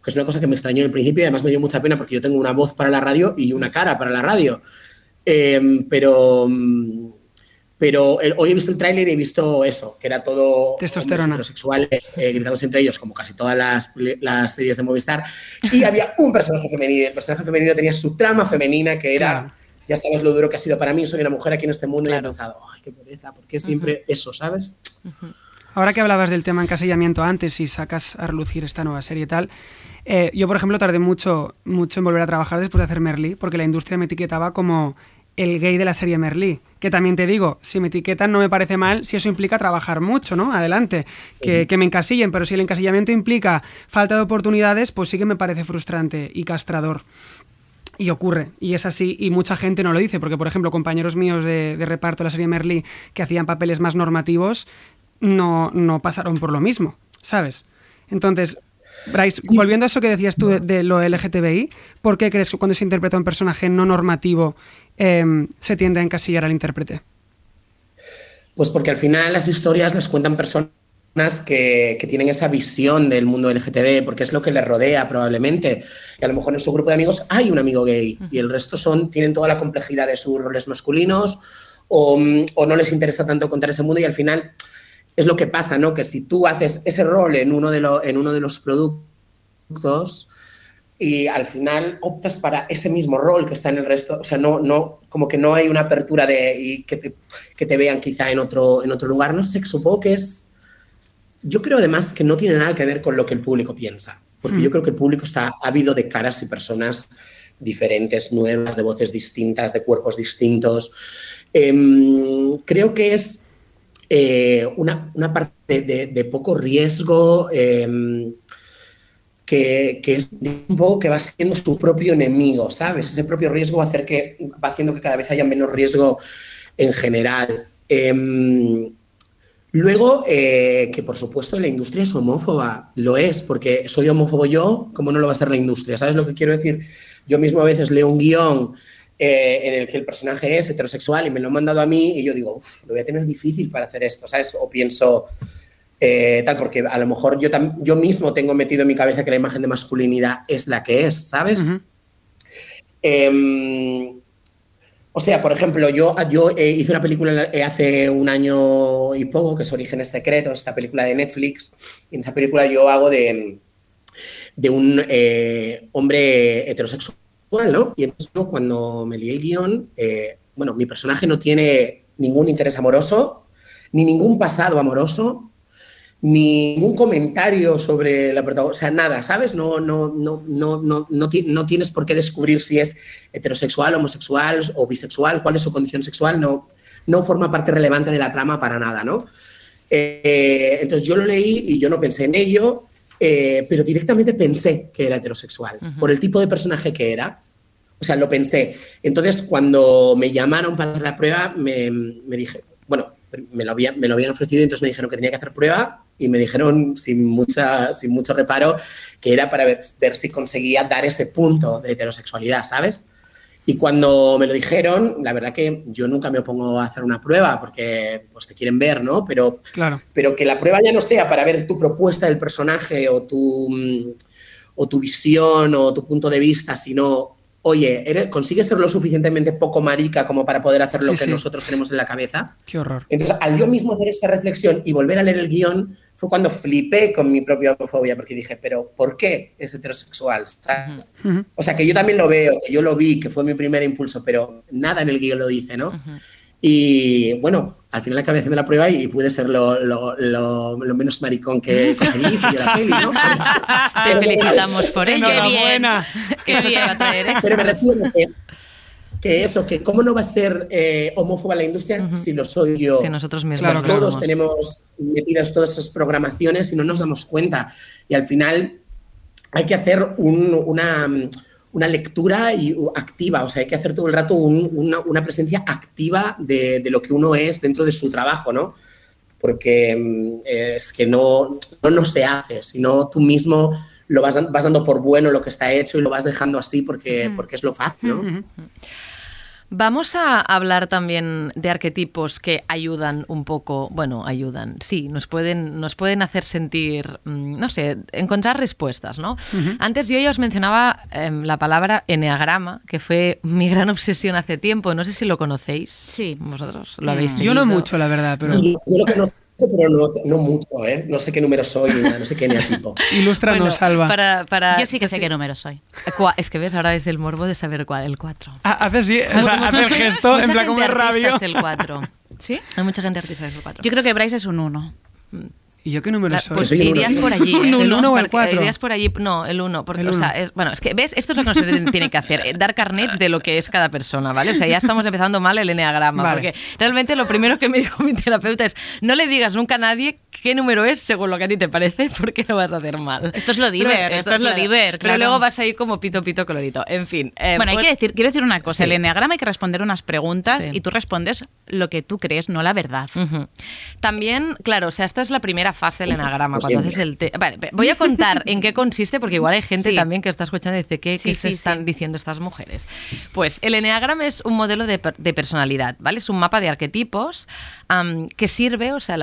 que es una cosa que me extrañó en el principio y además me dio mucha pena porque yo tengo una voz para la radio y una cara para la radio. Eh, pero mm, pero el- hoy he visto el tráiler y he visto eso, que era todo Testosterona. heterosexuales eh, gritándose entre ellos, como casi todas las, las series de Movistar. Y había un personaje femenino. El personaje femenino tenía su trama femenina, que era, Claro. ya sabes lo duro que ha sido para mí, soy una mujer aquí en este mundo y he Claro. pensado, ay, qué pereza, ¿por qué siempre eso, sabes? Ahora que hablabas del tema encasillamiento antes y sacas a relucir esta nueva serie y tal, eh, yo por ejemplo tardé mucho, mucho en volver a trabajar después de hacer Merlí, porque la industria me etiquetaba como el gay de la serie Merlí. Que también te digo, si me etiquetan no me parece mal si eso implica trabajar mucho, ¿no? Adelante, que, que me encasillen, pero si el encasillamiento implica falta de oportunidades, pues sí que me parece frustrante y castrador. Y ocurre, y es así, y mucha gente no lo dice, porque por ejemplo compañeros míos de, de reparto de la serie Merlí que hacían papeles más normativos no, no pasaron por lo mismo, ¿sabes? Entonces, Bryce, volviendo a eso que decías tú de, de lo LGTBI, ¿por qué crees que cuando se interpreta un personaje no normativo em, se tiende a encasillar al intérprete? Pues porque al final las historias las cuentan personas que, que tienen esa visión del mundo LGTB, porque es lo que les rodea probablemente. Y a lo mejor en su grupo de amigos hay un amigo gay y el resto son, tienen toda la complejidad de sus roles masculinos o, o no les interesa tanto contar ese mundo y al final es lo que pasa, ¿no? Que si tú haces ese rol en uno de, lo- en uno de los productos y al final optas para ese mismo rol que está en el resto, o sea, no, no, como que no hay una apertura de y que, te, que te vean quizá en otro, en otro lugar, no sé, supongo que es, yo creo además que no tiene nada que ver con lo que el público piensa, porque yo creo que el público está ávido de caras y personas diferentes, nuevas, de voces distintas, de cuerpos distintos. Em, creo que es eh, una, una parte de, poco riesgo em, que, que es un poco que va siendo su propio enemigo, ¿sabes? Ese propio riesgo va, hacer que, va haciendo que cada vez haya menos riesgo en general. Em, luego, eh, que por supuesto la industria es homófoba, lo es, porque soy homófobo yo, ¿cómo no lo va a ser la industria? ¿Sabes lo que quiero decir? Yo mismo a veces leo un guion eh, en el que el personaje es heterosexual y me lo han mandado a mí y yo digo, "Uf, lo voy a tener difícil para hacer esto, ¿sabes? O pienso, eh, tal, porque a lo mejor yo, yo mismo tengo metido en mi cabeza que la imagen de masculinidad es la que es, ¿sabes? Em, o sea, por ejemplo, yo, yo eh, hice una película hace un año y poco, que es Orígenes Secretos, esta película de Netflix. Y en esa película yo hago de, de un eh, hombre heterosexual, Y entonces cuando me lié el guion, eh, bueno, mi personaje no tiene ningún interés amoroso, ni ningún pasado amoroso, ni ningún comentario sobre la protagonista, o sea, nada, ¿sabes? No, no, no, no, no, no, no tienes por qué descubrir si es heterosexual, homosexual o bisexual, cuál es su condición sexual, no, no forma parte relevante de la trama para nada, ¿no? Eh, entonces yo lo leí y yo no pensé en ello, eh, pero directamente pensé que era heterosexual, por el tipo de personaje que era. O sea, lo pensé. Entonces, cuando me llamaron para la prueba, me, me dije, bueno, me lo, había- me lo habían ofrecido y entonces me dijeron que tenía que hacer prueba y me dijeron sin, mucha, sin mucho reparo que era para ver, ver si conseguía dar ese punto de heterosexualidad, ¿sabes? Y cuando me lo dijeron, la verdad que yo nunca me opongo a hacer una prueba porque pues te quieren ver, ¿no? Pero Claro. pero que la prueba ya no sea para ver tu propuesta del personaje o tu, mm, o tu visión o tu punto de vista, sino, oye, ¿eres- ¿consigues ser lo suficientemente poco marica como para poder hacer lo Sí, que sí. nosotros tenemos en la cabeza? Qué horror. Entonces, al yo mismo hacer esa reflexión y volver a leer el guion, fue cuando flipé con mi propia homofobia, porque dije, pero ¿por qué es heterosexual? ¿Sabes? Ujú. O sea, que yo también lo veo, que yo lo vi, que fue mi primer impulso, pero nada en el guion lo dice, ¿no? Y bueno, al final acabé haciendo la prueba y pude ser lo, lo- lo- lo menos maricón que conseguí y la peli, ¿no? Te felicitamos por ello. Enhorabuena. Que eso te va a traer éxito. Pero me refiero que, que eso, que cómo no va a ser eh, homófoba la industria si lo soy yo. Si nosotros mismos Claro, lo claro. Todos somos. tenemos metidas todas esas programaciones y no nos damos cuenta. Y al final hay que hacer un- una, una lectura y, activa, o sea, hay que hacer todo el rato un- una, una presencia activa de, de lo que uno es dentro de su trabajo, ¿no? porque mm, es que no, no, no se hace, sino tú mismo lo vas, vas dando por bueno lo que está hecho y lo vas dejando así porque, porque es lo fácil, ¿no? Vamos a hablar también de arquetipos que ayudan un poco, bueno, ayudan, sí, nos pueden, nos pueden hacer sentir, mm, no sé, encontrar respuestas, ¿no? Antes yo ya os mencionaba em, la palabra eneagrama, que fue mi gran obsesión hace tiempo, no sé si lo conocéis. Sí. ¿Vosotros lo habéis Yo no mucho, la verdad, pero Y Yo lo conozco, pero no, no mucho, ¿eh? No sé qué número soy, no sé qué eneatipo. ilústranos, Bueno, Alba. Para, para, Yo sí que sé qué número soy. Es que ves, ahora es el morbo de saber cuál, el 4. Ah, hace sí, o sea, hace el gesto, en plan como es rabio. es el 4. ¿Sí? Hay mucha gente artista que es el 4. Yo creo que Bryce es un 1. ¿Y yo qué número La- soy? pues irías uno. por allí. ¿eh? ¿El uno o el Porque cuatro? Irías por allí, no, el uno. Porque, El o sea, uno. es- bueno, es que, ¿ves? Esto es lo que nos tiene que hacer, eh, dar carnets de lo que es cada persona, ¿vale? O sea, ya estamos empezando mal el eneagrama, Vale. porque realmente lo primero que me dijo mi terapeuta es, no le digas nunca a nadie qué número es según lo que a ti te parece, porque lo vas a hacer mal. Esto es lo Pero, diver, esto es lo diver, Pero luego vas a ir como pito, pito, colorito. En fin. eh, bueno, hay pues- que decir, quiero decir una cosa. Sí. El enneagrama hay que responder unas preguntas Sí. y tú respondes lo que tú crees, no la verdad. También, claro, o sea, esta es la primera fase del enagrama. Cuando haces el te- Vale, pe- voy a contar en qué consiste, porque igual hay gente Sí. también que está escuchando y dice, ¿qué, Sí, qué se están diciendo estas mujeres? Pues el eneagrama es un modelo de, de personalidad, ¿vale? Es un mapa de arquetipos que sirve, o sea,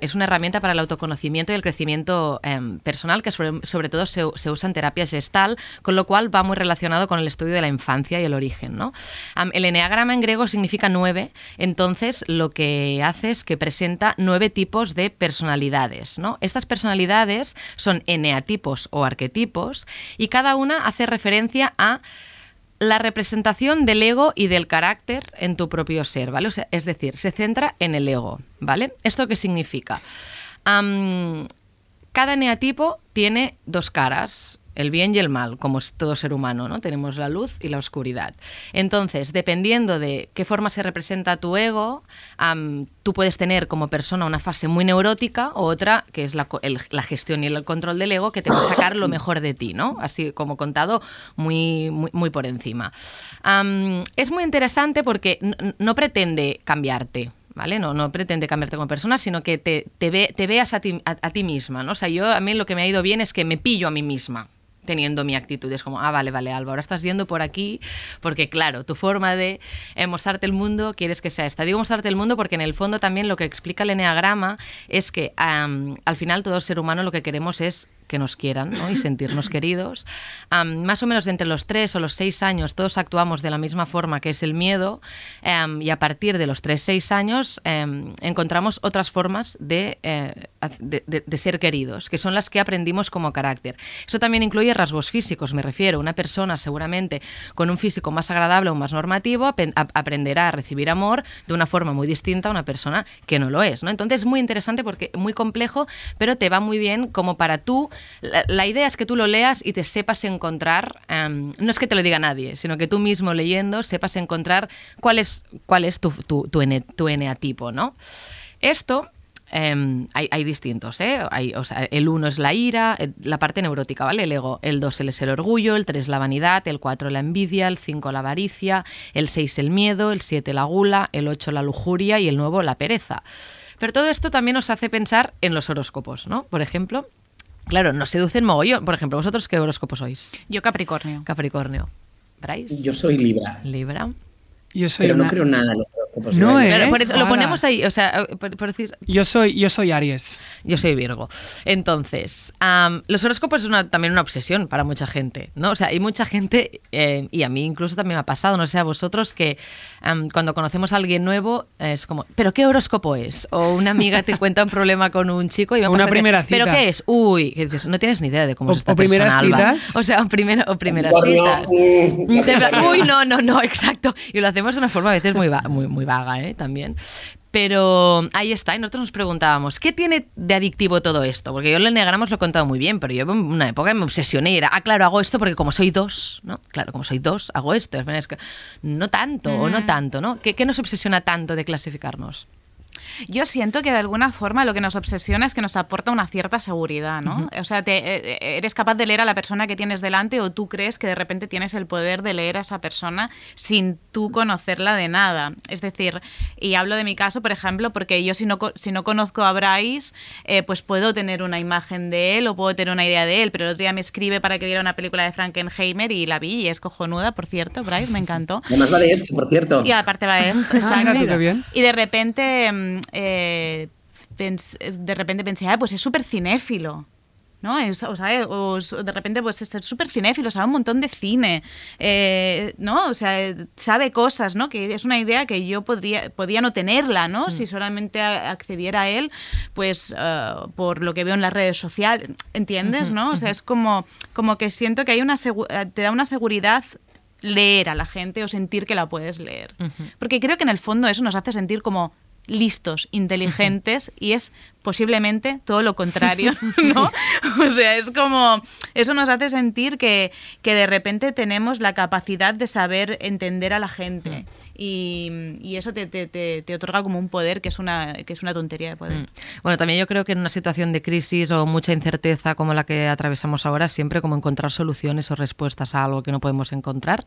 es una herramienta para el autoconocimiento y el crecimiento em, personal que sobre, todo se, usa en terapia gestal, con lo cual va muy relacionado con el estudio de la infancia y el origen, el eneagrama en griego significa nueve, entonces lo que hace es que presenta nueve tipos de personalidades. Estas personalidades son eneatipos o arquetipos y cada una hace referencia a la representación del ego y del carácter en tu propio ser, ¿vale? Es decir, se centra en el ego, ¿vale? ¿Esto qué significa? Cada eneatipo tiene dos caras, el bien y el mal, como es todo ser humano, ¿no? Tenemos la luz y la oscuridad. Entonces, dependiendo de qué forma se representa tu ego, tú puedes tener como persona una fase muy neurótica o otra que es la, gestión y el control del ego que te va a sacar lo mejor de ti, ¿no? Así como contado muy, muy, por encima. Es muy interesante porque no pretende cambiarte, ¿vale? No, no pretende cambiarte como persona, sino que te, te, ve- te veas a ti, a ti misma, ¿no? O sea, yo a mí lo que me ha ido bien es que me pillo a mí misma teniendo mi actitud. Es como, ah, vale, vale, Alba, ahora estás yendo por aquí, porque claro, tu forma de mostrarte el mundo quieres que sea esta. Digo mostrarte el mundo porque en el fondo también lo que explica el eneagrama es que al final todo ser humano lo que queremos es que nos quieran ¿no? y sentirnos queridos. Am, más o menos entre los tres o los seis años todos actuamos de la misma forma que es el miedo em, y a partir de los tres, seis años em, encontramos otras formas de, eh, de, de- de ser queridos, que son las que aprendimos como carácter. Eso también incluye rasgos físicos, me refiero. Una persona seguramente con un físico más agradable o más normativo ap- aprenderá a recibir amor de una forma muy distinta a una persona que no lo es. ¿no? Entonces es muy interesante porque muy complejo, pero te va muy bien como para tú. La, la idea es que tú lo leas y te sepas encontrar, em, no es que te lo diga nadie, sino que tú mismo leyendo sepas encontrar cuál es, cuál es tu, tu, tu, tu eneatipo. ¿no? Esto em, hay, hay distintos, ¿eh? Hay, o sea, el 1 es la ira, eh, la parte neurótica, ¿vale? El ego. El 2 es el orgullo, el 3 la vanidad, el 4 la envidia, el 5 la avaricia, el 6 el miedo, el 7 la gula, el 8 la lujuria y el 9 la pereza. Pero todo esto también nos hace pensar en los horóscopos, ¿no? Por ejemplo, claro, nos seducen mogollón. Por ejemplo, ¿vosotros qué horóscopo sois? Yo Capricornio. Capricornio. ¿Bryce? Yo soy Libra, Libra. Yo soy pero no creo nada en los horóscopos. No, ¿eh? Claro, por eso lo ponemos ahí, o sea, por, por decir, Yo soy, yo soy Aries. Yo soy Virgo. Entonces, los horóscopos es una- también una obsesión para mucha gente, ¿no? O sea, hay mucha gente, eh, y a mí incluso también me ha pasado, no sé a vosotros, que am, cuando conocemos a alguien nuevo es como, ¿pero qué horóscopo es? O una amiga te cuenta un problema con un chico y va O una pasando, primera ¿pero cita. qué es? Uy, que dices, no tienes ni idea de cómo O- es esta o primeras persona, Alba. citas. O sea, o, primera- o primeras Barrio, citas. De Uy, no, no, no, exacto. Y lo hacemos de una forma a veces muy, va- muy, muy vaga, ¿eh? También. Pero ahí está, y nosotros nos preguntábamos, ¿qué tiene de adictivo todo esto? Porque yo el enneagrama os lo he contado muy bien, pero yo en una época me obsesioné y era, ah, claro, hago esto porque como soy dos, ¿no? Claro, como soy dos, hago esto. Es que no tanto o no tanto, ¿no? ¿Qué, qué nos obsesiona tanto de clasificarnos? Yo siento que de alguna forma lo que nos obsesiona es que nos aporta una cierta seguridad, ¿no? O sea, te, eh, eres capaz de leer a la persona que tienes delante o tú crees que de repente tienes el poder de leer a esa persona sin tú conocerla de nada. Es decir, y hablo de mi caso, por ejemplo, porque yo si no, co- si no conozco a Bryce, eh, pues puedo tener una imagen de él o puedo tener una idea de él, pero el otro día me escribe para que viera una película de Frankenheimer y la vi y es cojonuda, por cierto, Bryce, me encantó. Además va de esto, por cierto. Y aparte va esto, Ah, exacto. bien. Y de repente, mm, eh, de repente pensé, ah, pues es súper cinéfilo. ¿No? Es, o sea, o s- de repente pues es súper cinéfilo, sabe un montón de cine, eh, ¿no? O sea, eh, sabe cosas, ¿no? Que es una idea que yo podría, podía no tenerla, ¿no? Si solamente accediera a él, pues eh, por lo que veo en las redes sociales, ¿entiendes? ¿no? O sea, es como, como que siento que hay una eh, te da una seguridad leer a la gente o sentir que la puedes leer. Porque creo que en el fondo eso nos hace sentir como listos, inteligentes y es posiblemente todo lo contrario, ¿no? O sea, es como, eso nos hace sentir que, que de repente tenemos la capacidad de saber entender a la gente y, y eso te, te- te- te otorga como un poder que es una, que es una tontería de poder. Mm. Bueno, también yo creo que en una situación de crisis o mucha incerteza como la que atravesamos ahora, siempre como encontrar soluciones o respuestas a algo que no podemos encontrar,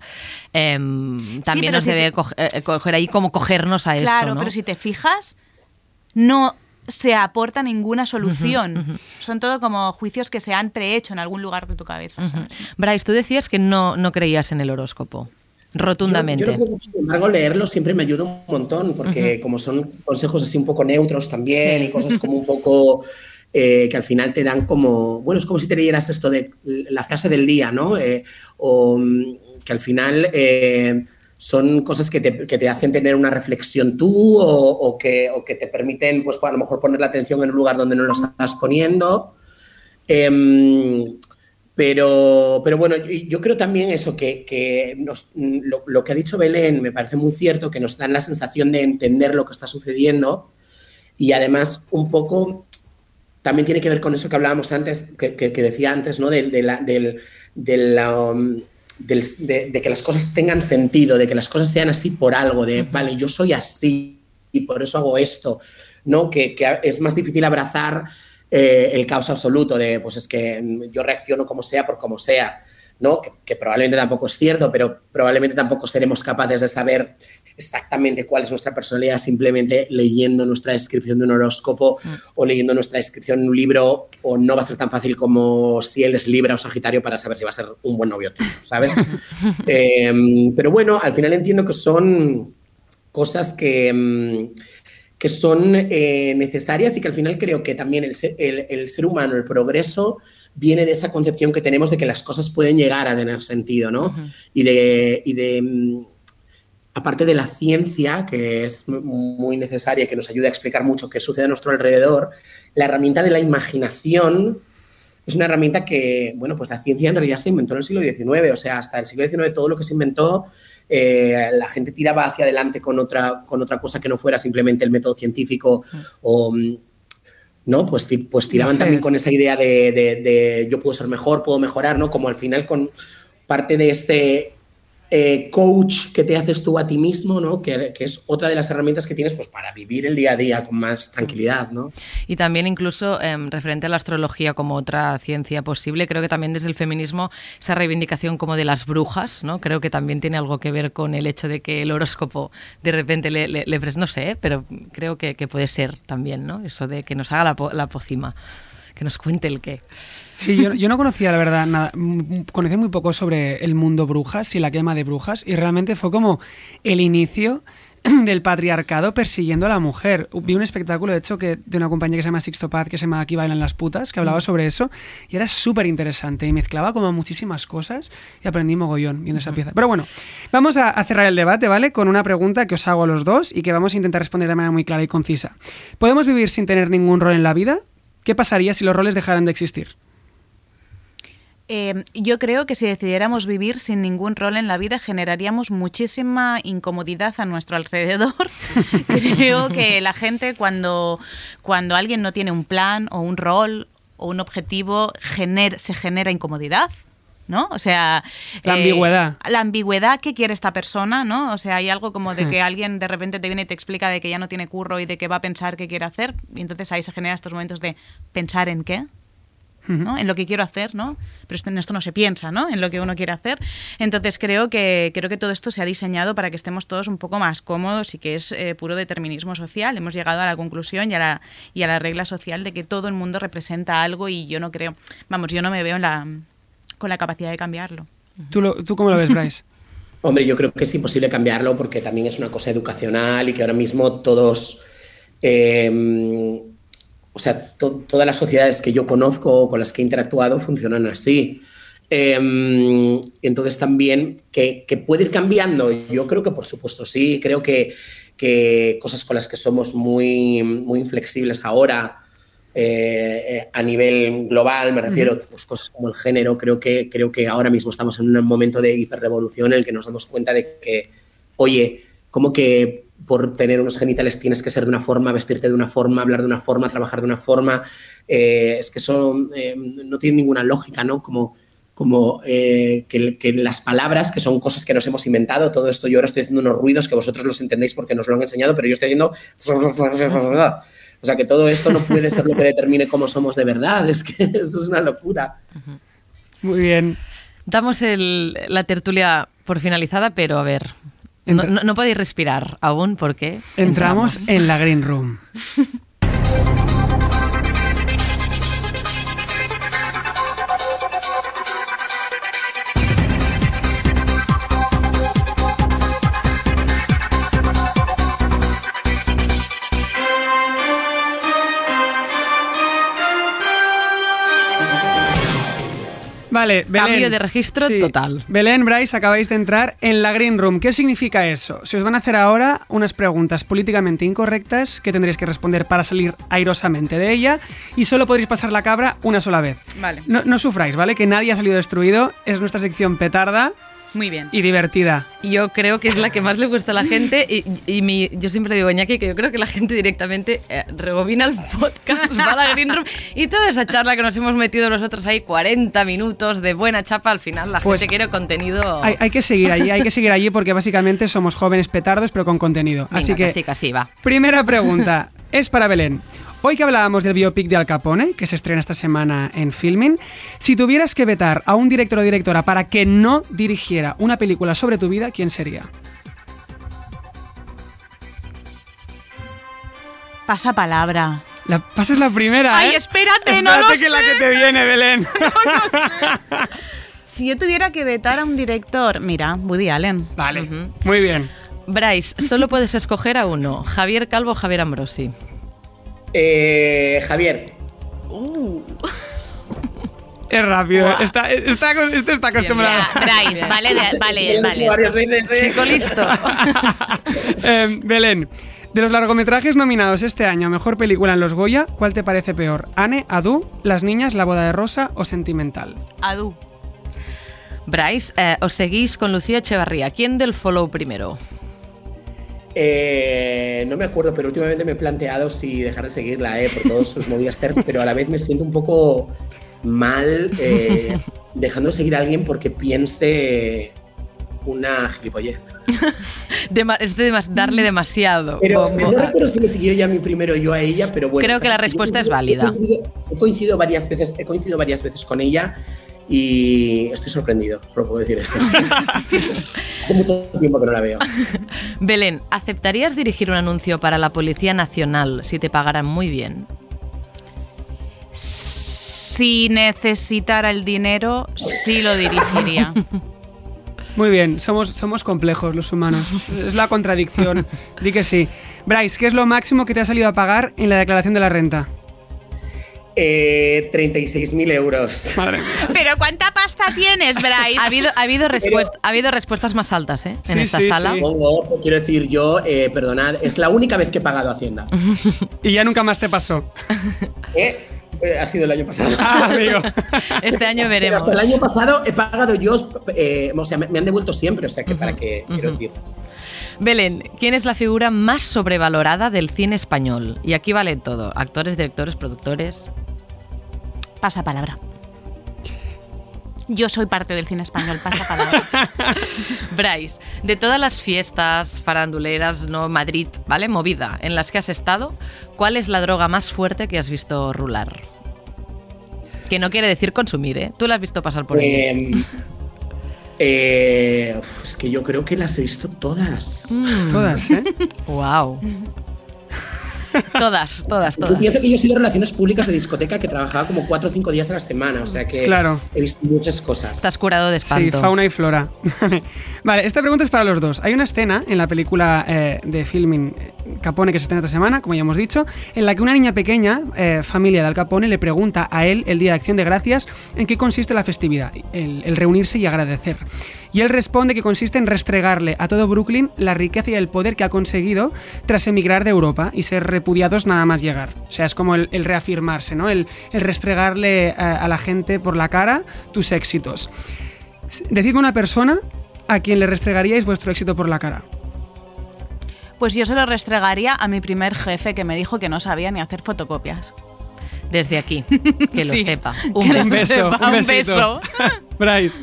em, también pero nos si debe eh, coger ahí como cogernos a eso. Claro, ¿no? pero si te fijas, no se aporta ninguna solución. Son todo como juicios que se han prehecho en algún lugar de tu cabeza. ¿sabes? Bryce, tú decías que no, no creías en el horóscopo. Rotundamente. Yo, creo que, sin embargo, leerlo siempre me ayuda un montón, porque como son consejos así un poco neutros también Sí. y cosas como un poco eh, que al final te dan como, bueno, es como si te leyeras esto de la frase del día, ¿no? Eh, o mm, que al final eh, son cosas que te, que te hacen tener una reflexión tú o, que, o que te permiten, pues, a lo mejor poner la atención en un lugar donde no lo estás poniendo. Em, pero, pero bueno, yo, creo también eso, que, que nos- lo, lo que ha dicho Belén me parece muy cierto, que nos dan la sensación de entender lo que está sucediendo y además un poco también tiene que ver con eso que hablábamos antes, que, decía antes, ¿no? Del- de, la- del- um, de- de que las cosas tengan sentido, de que las cosas sean así por algo, de, vale, yo soy así y por eso hago esto, ¿no? Que, que es más difícil abrazar eh, el caos absoluto de, pues es que yo reacciono como sea por como sea, ¿no? Que, que probablemente tampoco es cierto, pero probablemente tampoco seremos capaces de saber exactamente cuál es nuestra personalidad simplemente leyendo nuestra descripción de un horóscopo o leyendo nuestra descripción en un libro o no va a ser tan fácil como si él es Libra o Sagitario para saber si va a ser un buen novio ¿sabes? Eh, pero bueno, al final entiendo que son cosas que, mm, que son eh, necesarias y que al final creo que también el ser, el- el ser humano, el progreso, viene de esa concepción que tenemos de que las cosas pueden llegar a tener sentido, ¿no? Y de, y de, mm, aparte de la ciencia, que es muy necesaria y que nos ayuda a explicar mucho qué sucede a nuestro alrededor, la herramienta de la imaginación es una herramienta que, bueno, pues la ciencia en realidad se inventó en el siglo XIX, o sea, hasta el siglo XIX todo lo que se inventó, eh, la gente tiraba hacia adelante con otra, con otra cosa que no fuera simplemente el método científico o... mm, ¿no? Pues, pues tiraban también con esa idea de, de- de yo puedo ser mejor, puedo mejorar, ¿no? Como al final con parte de ese eh, coach que te haces tú a ti mismo, ¿no? Que, es otra de las herramientas que tienes pues, para vivir el día a día con más tranquilidad, ¿no? Y también incluso em, referente a la astrología como otra ciencia posible, creo que también desde el feminismo esa reivindicación como de las brujas, ¿no? Creo que también tiene algo que ver con el hecho de que el horóscopo de repente le, le, pres- no sé, pero creo que, que puede ser también, ¿no? Eso de que nos haga la, po- la pocima, que nos cuente el qué. Sí, yo, yo no conocía, la verdad, nada. Mm, Conocí muy poco sobre el mundo brujas y la quema de brujas, y realmente fue como el inicio del patriarcado persiguiendo a la mujer. Vi un espectáculo, de hecho, que de una compañía que se llama Sixto Paz, que se llama Aquí bailan las putas, que hablaba sobre eso, y era súper interesante, y mezclaba como muchísimas cosas, y aprendí mogollón viendo esa pieza. Pero bueno, vamos a, a cerrar el debate, ¿vale? Con una pregunta que os hago a los dos, y que vamos a intentar responder de manera muy clara y concisa. ¿Podemos vivir sin tener ningún rol en la vida? ¿Qué pasaría si los roles dejaran de existir? Eh, yo creo que si decidiéramos vivir sin ningún rol en la vida generaríamos muchísima incomodidad a nuestro alrededor. creo que la gente cuando, cuando alguien no tiene un plan o un rol o un objetivo gener- se genera incomodidad. ¿No? O sea... La eh, ambigüedad. La ambigüedad que quiere esta persona, ¿no? O sea, hay algo como de Hmm. que alguien de repente te viene y te explica de que ya no tiene curro y de que va a pensar qué quiere hacer. Y entonces ahí se generan estos momentos de pensar en qué. ¿no? En lo que quiero hacer, ¿no? Pero esto, en esto no se piensa, ¿no? En lo que uno quiere hacer. Entonces creo que, creo que todo esto se ha diseñado para que estemos todos un poco más cómodos y que es eh, puro determinismo social. Hemos llegado a la conclusión y a la, y a la regla social de que todo el mundo representa algo y yo no creo, vamos, yo no me veo en la, con la capacidad de cambiarlo. ¿Tú, lo- ¿Tú cómo lo ves, Bryce? Hombre, yo creo que es imposible cambiarlo porque también es una cosa educacional y que ahora mismo todos, eh, o sea, to- todas las sociedades que yo conozco o con las que he interactuado funcionan así. Eh, entonces también, que, que puede ir cambiando, yo creo que por supuesto sí, creo que, que cosas con las que somos muy, muy inflexibles ahora, eh, eh, a nivel global, me refiero, pues cosas como el género, creo que, creo que ahora mismo estamos en un momento de hiperrevolución en el que nos damos cuenta de que, oye, como que por tener unos genitales tienes que ser de una forma, vestirte de una forma, hablar de una forma, trabajar de una forma, eh, es que eso eh, no tiene ninguna lógica, ¿no? Como, como eh, que, que las palabras, que son cosas que nos hemos inventado, todo esto, yo ahora estoy haciendo unos ruidos que vosotros los entendéis porque nos lo han enseñado, pero yo estoy haciendo... O sea, que todo esto no puede ser lo que determine cómo somos de verdad, es que eso es una locura. Muy bien. Damos el- la tertulia por finalizada, pero a ver. No, Entra- no- no podéis respirar aún porque Entramos en la Green Room. Vale, Belén. Cambio de registro total. Belén, Bryce, acabáis de entrar en la Green Room. ¿Qué significa eso? Se os van a hacer ahora unas preguntas políticamente incorrectas que tendréis que responder para salir airosamente de ella y solo podréis pasar la cabra una sola vez. Vale. No, no sufráis, ¿vale? Que nadie ha salido destruido. Es nuestra sección petarda Muy bien. y divertida. yo creo que es la que más le gusta a la gente y, y mi- yo siempre digo, Iñaki, que yo creo que la gente directamente eh, rebobina el podcast, va a la Green Room y toda esa charla que nos hemos metido nosotros ahí, 40 minutos de buena chapa, al final la Pues gente quiere contenido... Hay, hay que seguir allí, hay que seguir allí porque básicamente somos jóvenes petardos pero con contenido. Venga, Así que, casi, casi, va. primera pregunta es para Belén. Hoy que hablábamos del biopic de Al Capone, que se estrena esta semana en Filming, si tuvieras que vetar a un director o directora para que no dirigiera una película sobre tu vida, ¿quién sería? Pasa palabra. La, pasas la primera, Ay, ¿eh? espérate, no Espérate lo que la sé. que te viene, Belén. Si yo tuviera que vetar a un director, mira, Woody Allen. vale, muy bien. Bryce, solo puedes escoger a uno, Javier Calvo o Javier Ambrosi. Eh, Javier, Es rápido, está, está, este está acostumbrado. Bryce, vale, de- vale, vale. varias veces, ¿eh? Chico listo. Eh, Belén, de los largometrajes nominados este año a Mejor Película en los Goya, ¿cuál te parece peor? ¿Anne, Adu, Las Niñas, La Boda de Rosa o Sentimental? Adu. Bryce, eh, os seguís con Lucía Echevarría. ¿Quién del follow primero? Eh, no me acuerdo, pero últimamente me he planteado si dejar de seguirla, eh, por todas sus movidas terf, pero a la vez me siento un poco mal eh, dejando de seguir a alguien porque piense una gilipollez. Dema- es de darle demasiado. Pero no recuerdo si me siguió ya mi primero yo a ella, pero bueno. Creo que la respuesta es válida. He coincidido, he coincidido varias veces, he coincidido varias veces con ella y estoy sorprendido, solo puedo decir eso. Hace mucho tiempo que no la veo. Belén, ¿aceptarías dirigir un anuncio para la Policía Nacional si te pagaran muy bien? Si necesitara el dinero, sí lo dirigiría. Muy bien, somos, somos complejos los humanos. Es la contradicción. Di que sí. Bryce, ¿qué es lo máximo que te ha salido a pagar en la declaración de la renta? Eh, 36.000 euros. Madre mía. Pero ¿cuánta pasta tienes, Bryce? Ha habido, ha habido, respuest- ha habido respuestas más altas ¿eh? en Sí, esta sí, sala. sí. Pongo, quiero decir yo, eh, perdonad, es la única vez que he pagado Hacienda. Y ya nunca más te pasó. ¿Eh? Eh, ha sido el año pasado. Ah, amigo. Este año veremos. Hasta el año pasado he pagado yo, eh, o sea, me, me han devuelto siempre, o sea, que para qué, quiero decir. Belén, ¿quién es la figura más sobrevalorada del cine español? Y aquí vale todo: actores, directores, productores. Pasa palabra. Yo soy parte del cine español, pasa palabra. Bryce, de todas las fiestas faranduleras, no Madrid, ¿vale? Movida, en las que has estado, ¿cuál es la droga más fuerte que has visto rular? Que no quiere decir consumir, ¿eh? Tú la has visto pasar por ahí. Eh, es que yo creo que las he visto todas. Mm. Todas, ¿eh? Wow. Todas, todas, Yo todas. que yo soy de relaciones públicas de discoteca que trabajaba como cuatro o cinco días a la semana, o sea que Claro. he visto muchas cosas. Estás curado de Sí, espanto. fauna y flora. Vale. Vale, esta pregunta es para los dos. Hay una escena en la película eh, de filming eh, Capone que se estrena esta semana, como ya hemos dicho, en la que una niña pequeña, eh, familia de Al Capone, le pregunta a él el Día de Acción de Gracias en qué consiste la festividad, el, el reunirse y agradecer. Y él responde que consiste en restregarle a todo Brooklyn la riqueza y el poder que ha conseguido tras emigrar de Europa y ser repudiados nada más llegar. O sea, es como el, el reafirmarse, ¿no? El, el restregarle eh, a la gente por la cara tus éxitos. Decidme una persona a quien le restregaríais vuestro éxito por la cara. Pues yo se lo restregaría a mi primer jefe que me dijo que no sabía ni hacer fotocopias. Desde aquí, que lo Sí. sepa. Que lo beso. Un beso, sepa, un beso. Bryce.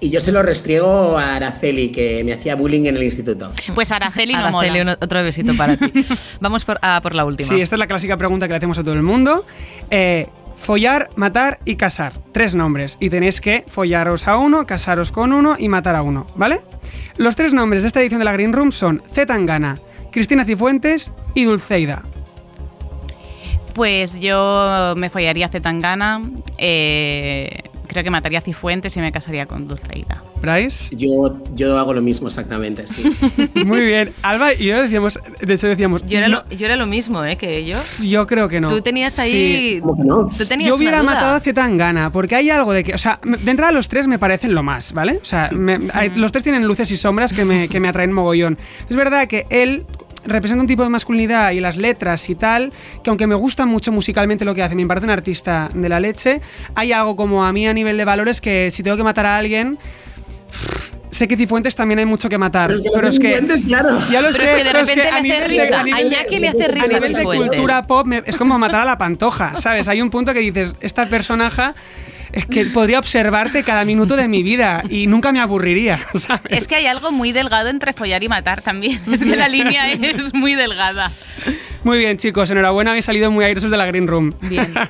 Y yo se lo restriego a Araceli, que me hacía bullying en el instituto. Pues Araceli no Araceli, mola. un- otro besito para ti. Vamos por, a por la última. Sí, esta es la clásica pregunta que le hacemos a todo el mundo. Eh, follar, matar y casar. Tres nombres. Y tenéis que follaros a uno, casaros con uno y matar a uno, ¿vale? Los tres nombres de esta edición de la Green Room son Z Tangana, Cristina Cifuentes y Dulceida. Pues yo me follaría a Zetangana, eh, creo que mataría a Cifuentes y me casaría con Dulceida. Bryce. Yo, yo hago lo mismo exactamente, sí. Muy bien. Alba y yo decíamos, de hecho decíamos, Yo era, no, lo, yo era lo mismo, ¿eh? Que ellos. yo creo que no. Tú tenías Sí. ahí. ¿Cómo que no? Tú tenías Yo hubiera una duda. matado a Zetangana, porque hay algo de que. O sea, de entrada los tres me parecen lo más, ¿vale? O sea, me- hay- los tres tienen luces y sombras que me, que me atraen mogollón. Es verdad que él representa un tipo de masculinidad y las letras y tal, que aunque me gusta mucho musicalmente lo que hace, me parece un artista de la leche, hay algo como a mí a nivel de valores que si tengo que matar a alguien. Sé que Cifuentes también hay mucho que matar, Pero es que pero no es que. Cifuentes, claro. Ya lo Pero sé, es que de pero es repente que le hace nivel de- risa. a nivel de- Iñaki le hace a a risa nivel de Cifuentes. cultura pop me- es como matar a la pantoja, ¿sabes? Hay un punto que dices, esta personaje es que podría observarte cada minuto de mi vida y nunca me aburriría, ¿sabes? Es que hay algo muy delgado entre follar y matar también. Es que la línea es muy delgada. Muy bien, chicos, enhorabuena, habéis salido muy airosos de la Green Room. Bien.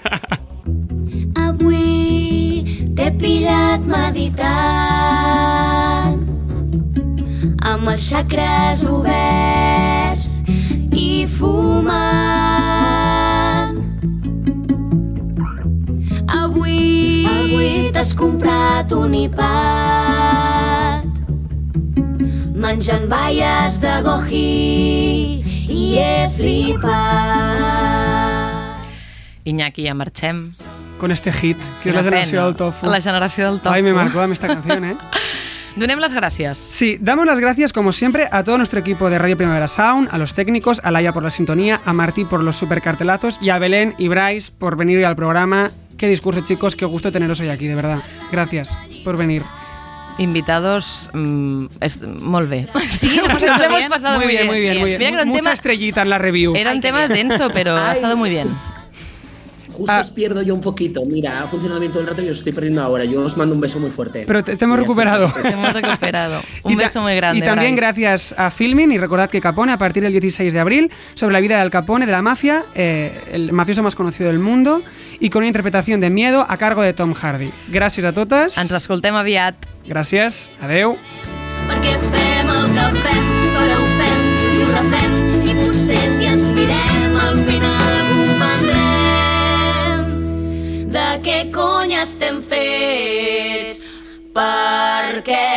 Avui t'he pillat meditant amb els xacres oberts i fumant. Avui t'has comprat un iPad menjant baies de goji i he flipat. Iñaki, ja marxem. Con este hit, que es la pena. del tofu. La generació del tofu. Ay, me marcó a mí esta canción, ¿eh? Donem les gràcies. Sí, damos las gracias como siempre a todo nuestro equipo de Radio Primavera Sound, a los técnicos, a Laia por la sintonía, a Martí por los super cartelazos y a Belén y Bryce por venir hoy al programa. Qué discurso, chicos, qué gusto teneros hoy aquí, de verdad. Gracias por venir. Invitados, mm, es, molt bé. Sí, Nos pasado hemos pasado muy bien, muy bien, muy bien. Mira que era un Mucha tema, estrellita en la review. era un tema denso, pero ha Ay. estado muy bien. Justo Ah. os pierdo yo un poquito. Mira, ha funcionado bien todo el rato y os estoy perdiendo ahora. Yo os mando un beso muy fuerte. Pero te, te hemos está. recuperado. Te hemos recuperado. Un ta- beso muy grande. Y también Bryce. gracias a Filmin y recordad que Capone a partir del 16 de abril sobre la vida de Al Capone de la mafia, eh, el mafioso más conocido del mundo y con una interpretación de miedo a cargo de Tom Hardy. Gracias a totes. Ens escoltem aviat. Gràcies. Adeu. perquè fem el que fem, però ho fem i ho refem i potser si ens mirem al final comprendrem de què cony estem fets perquè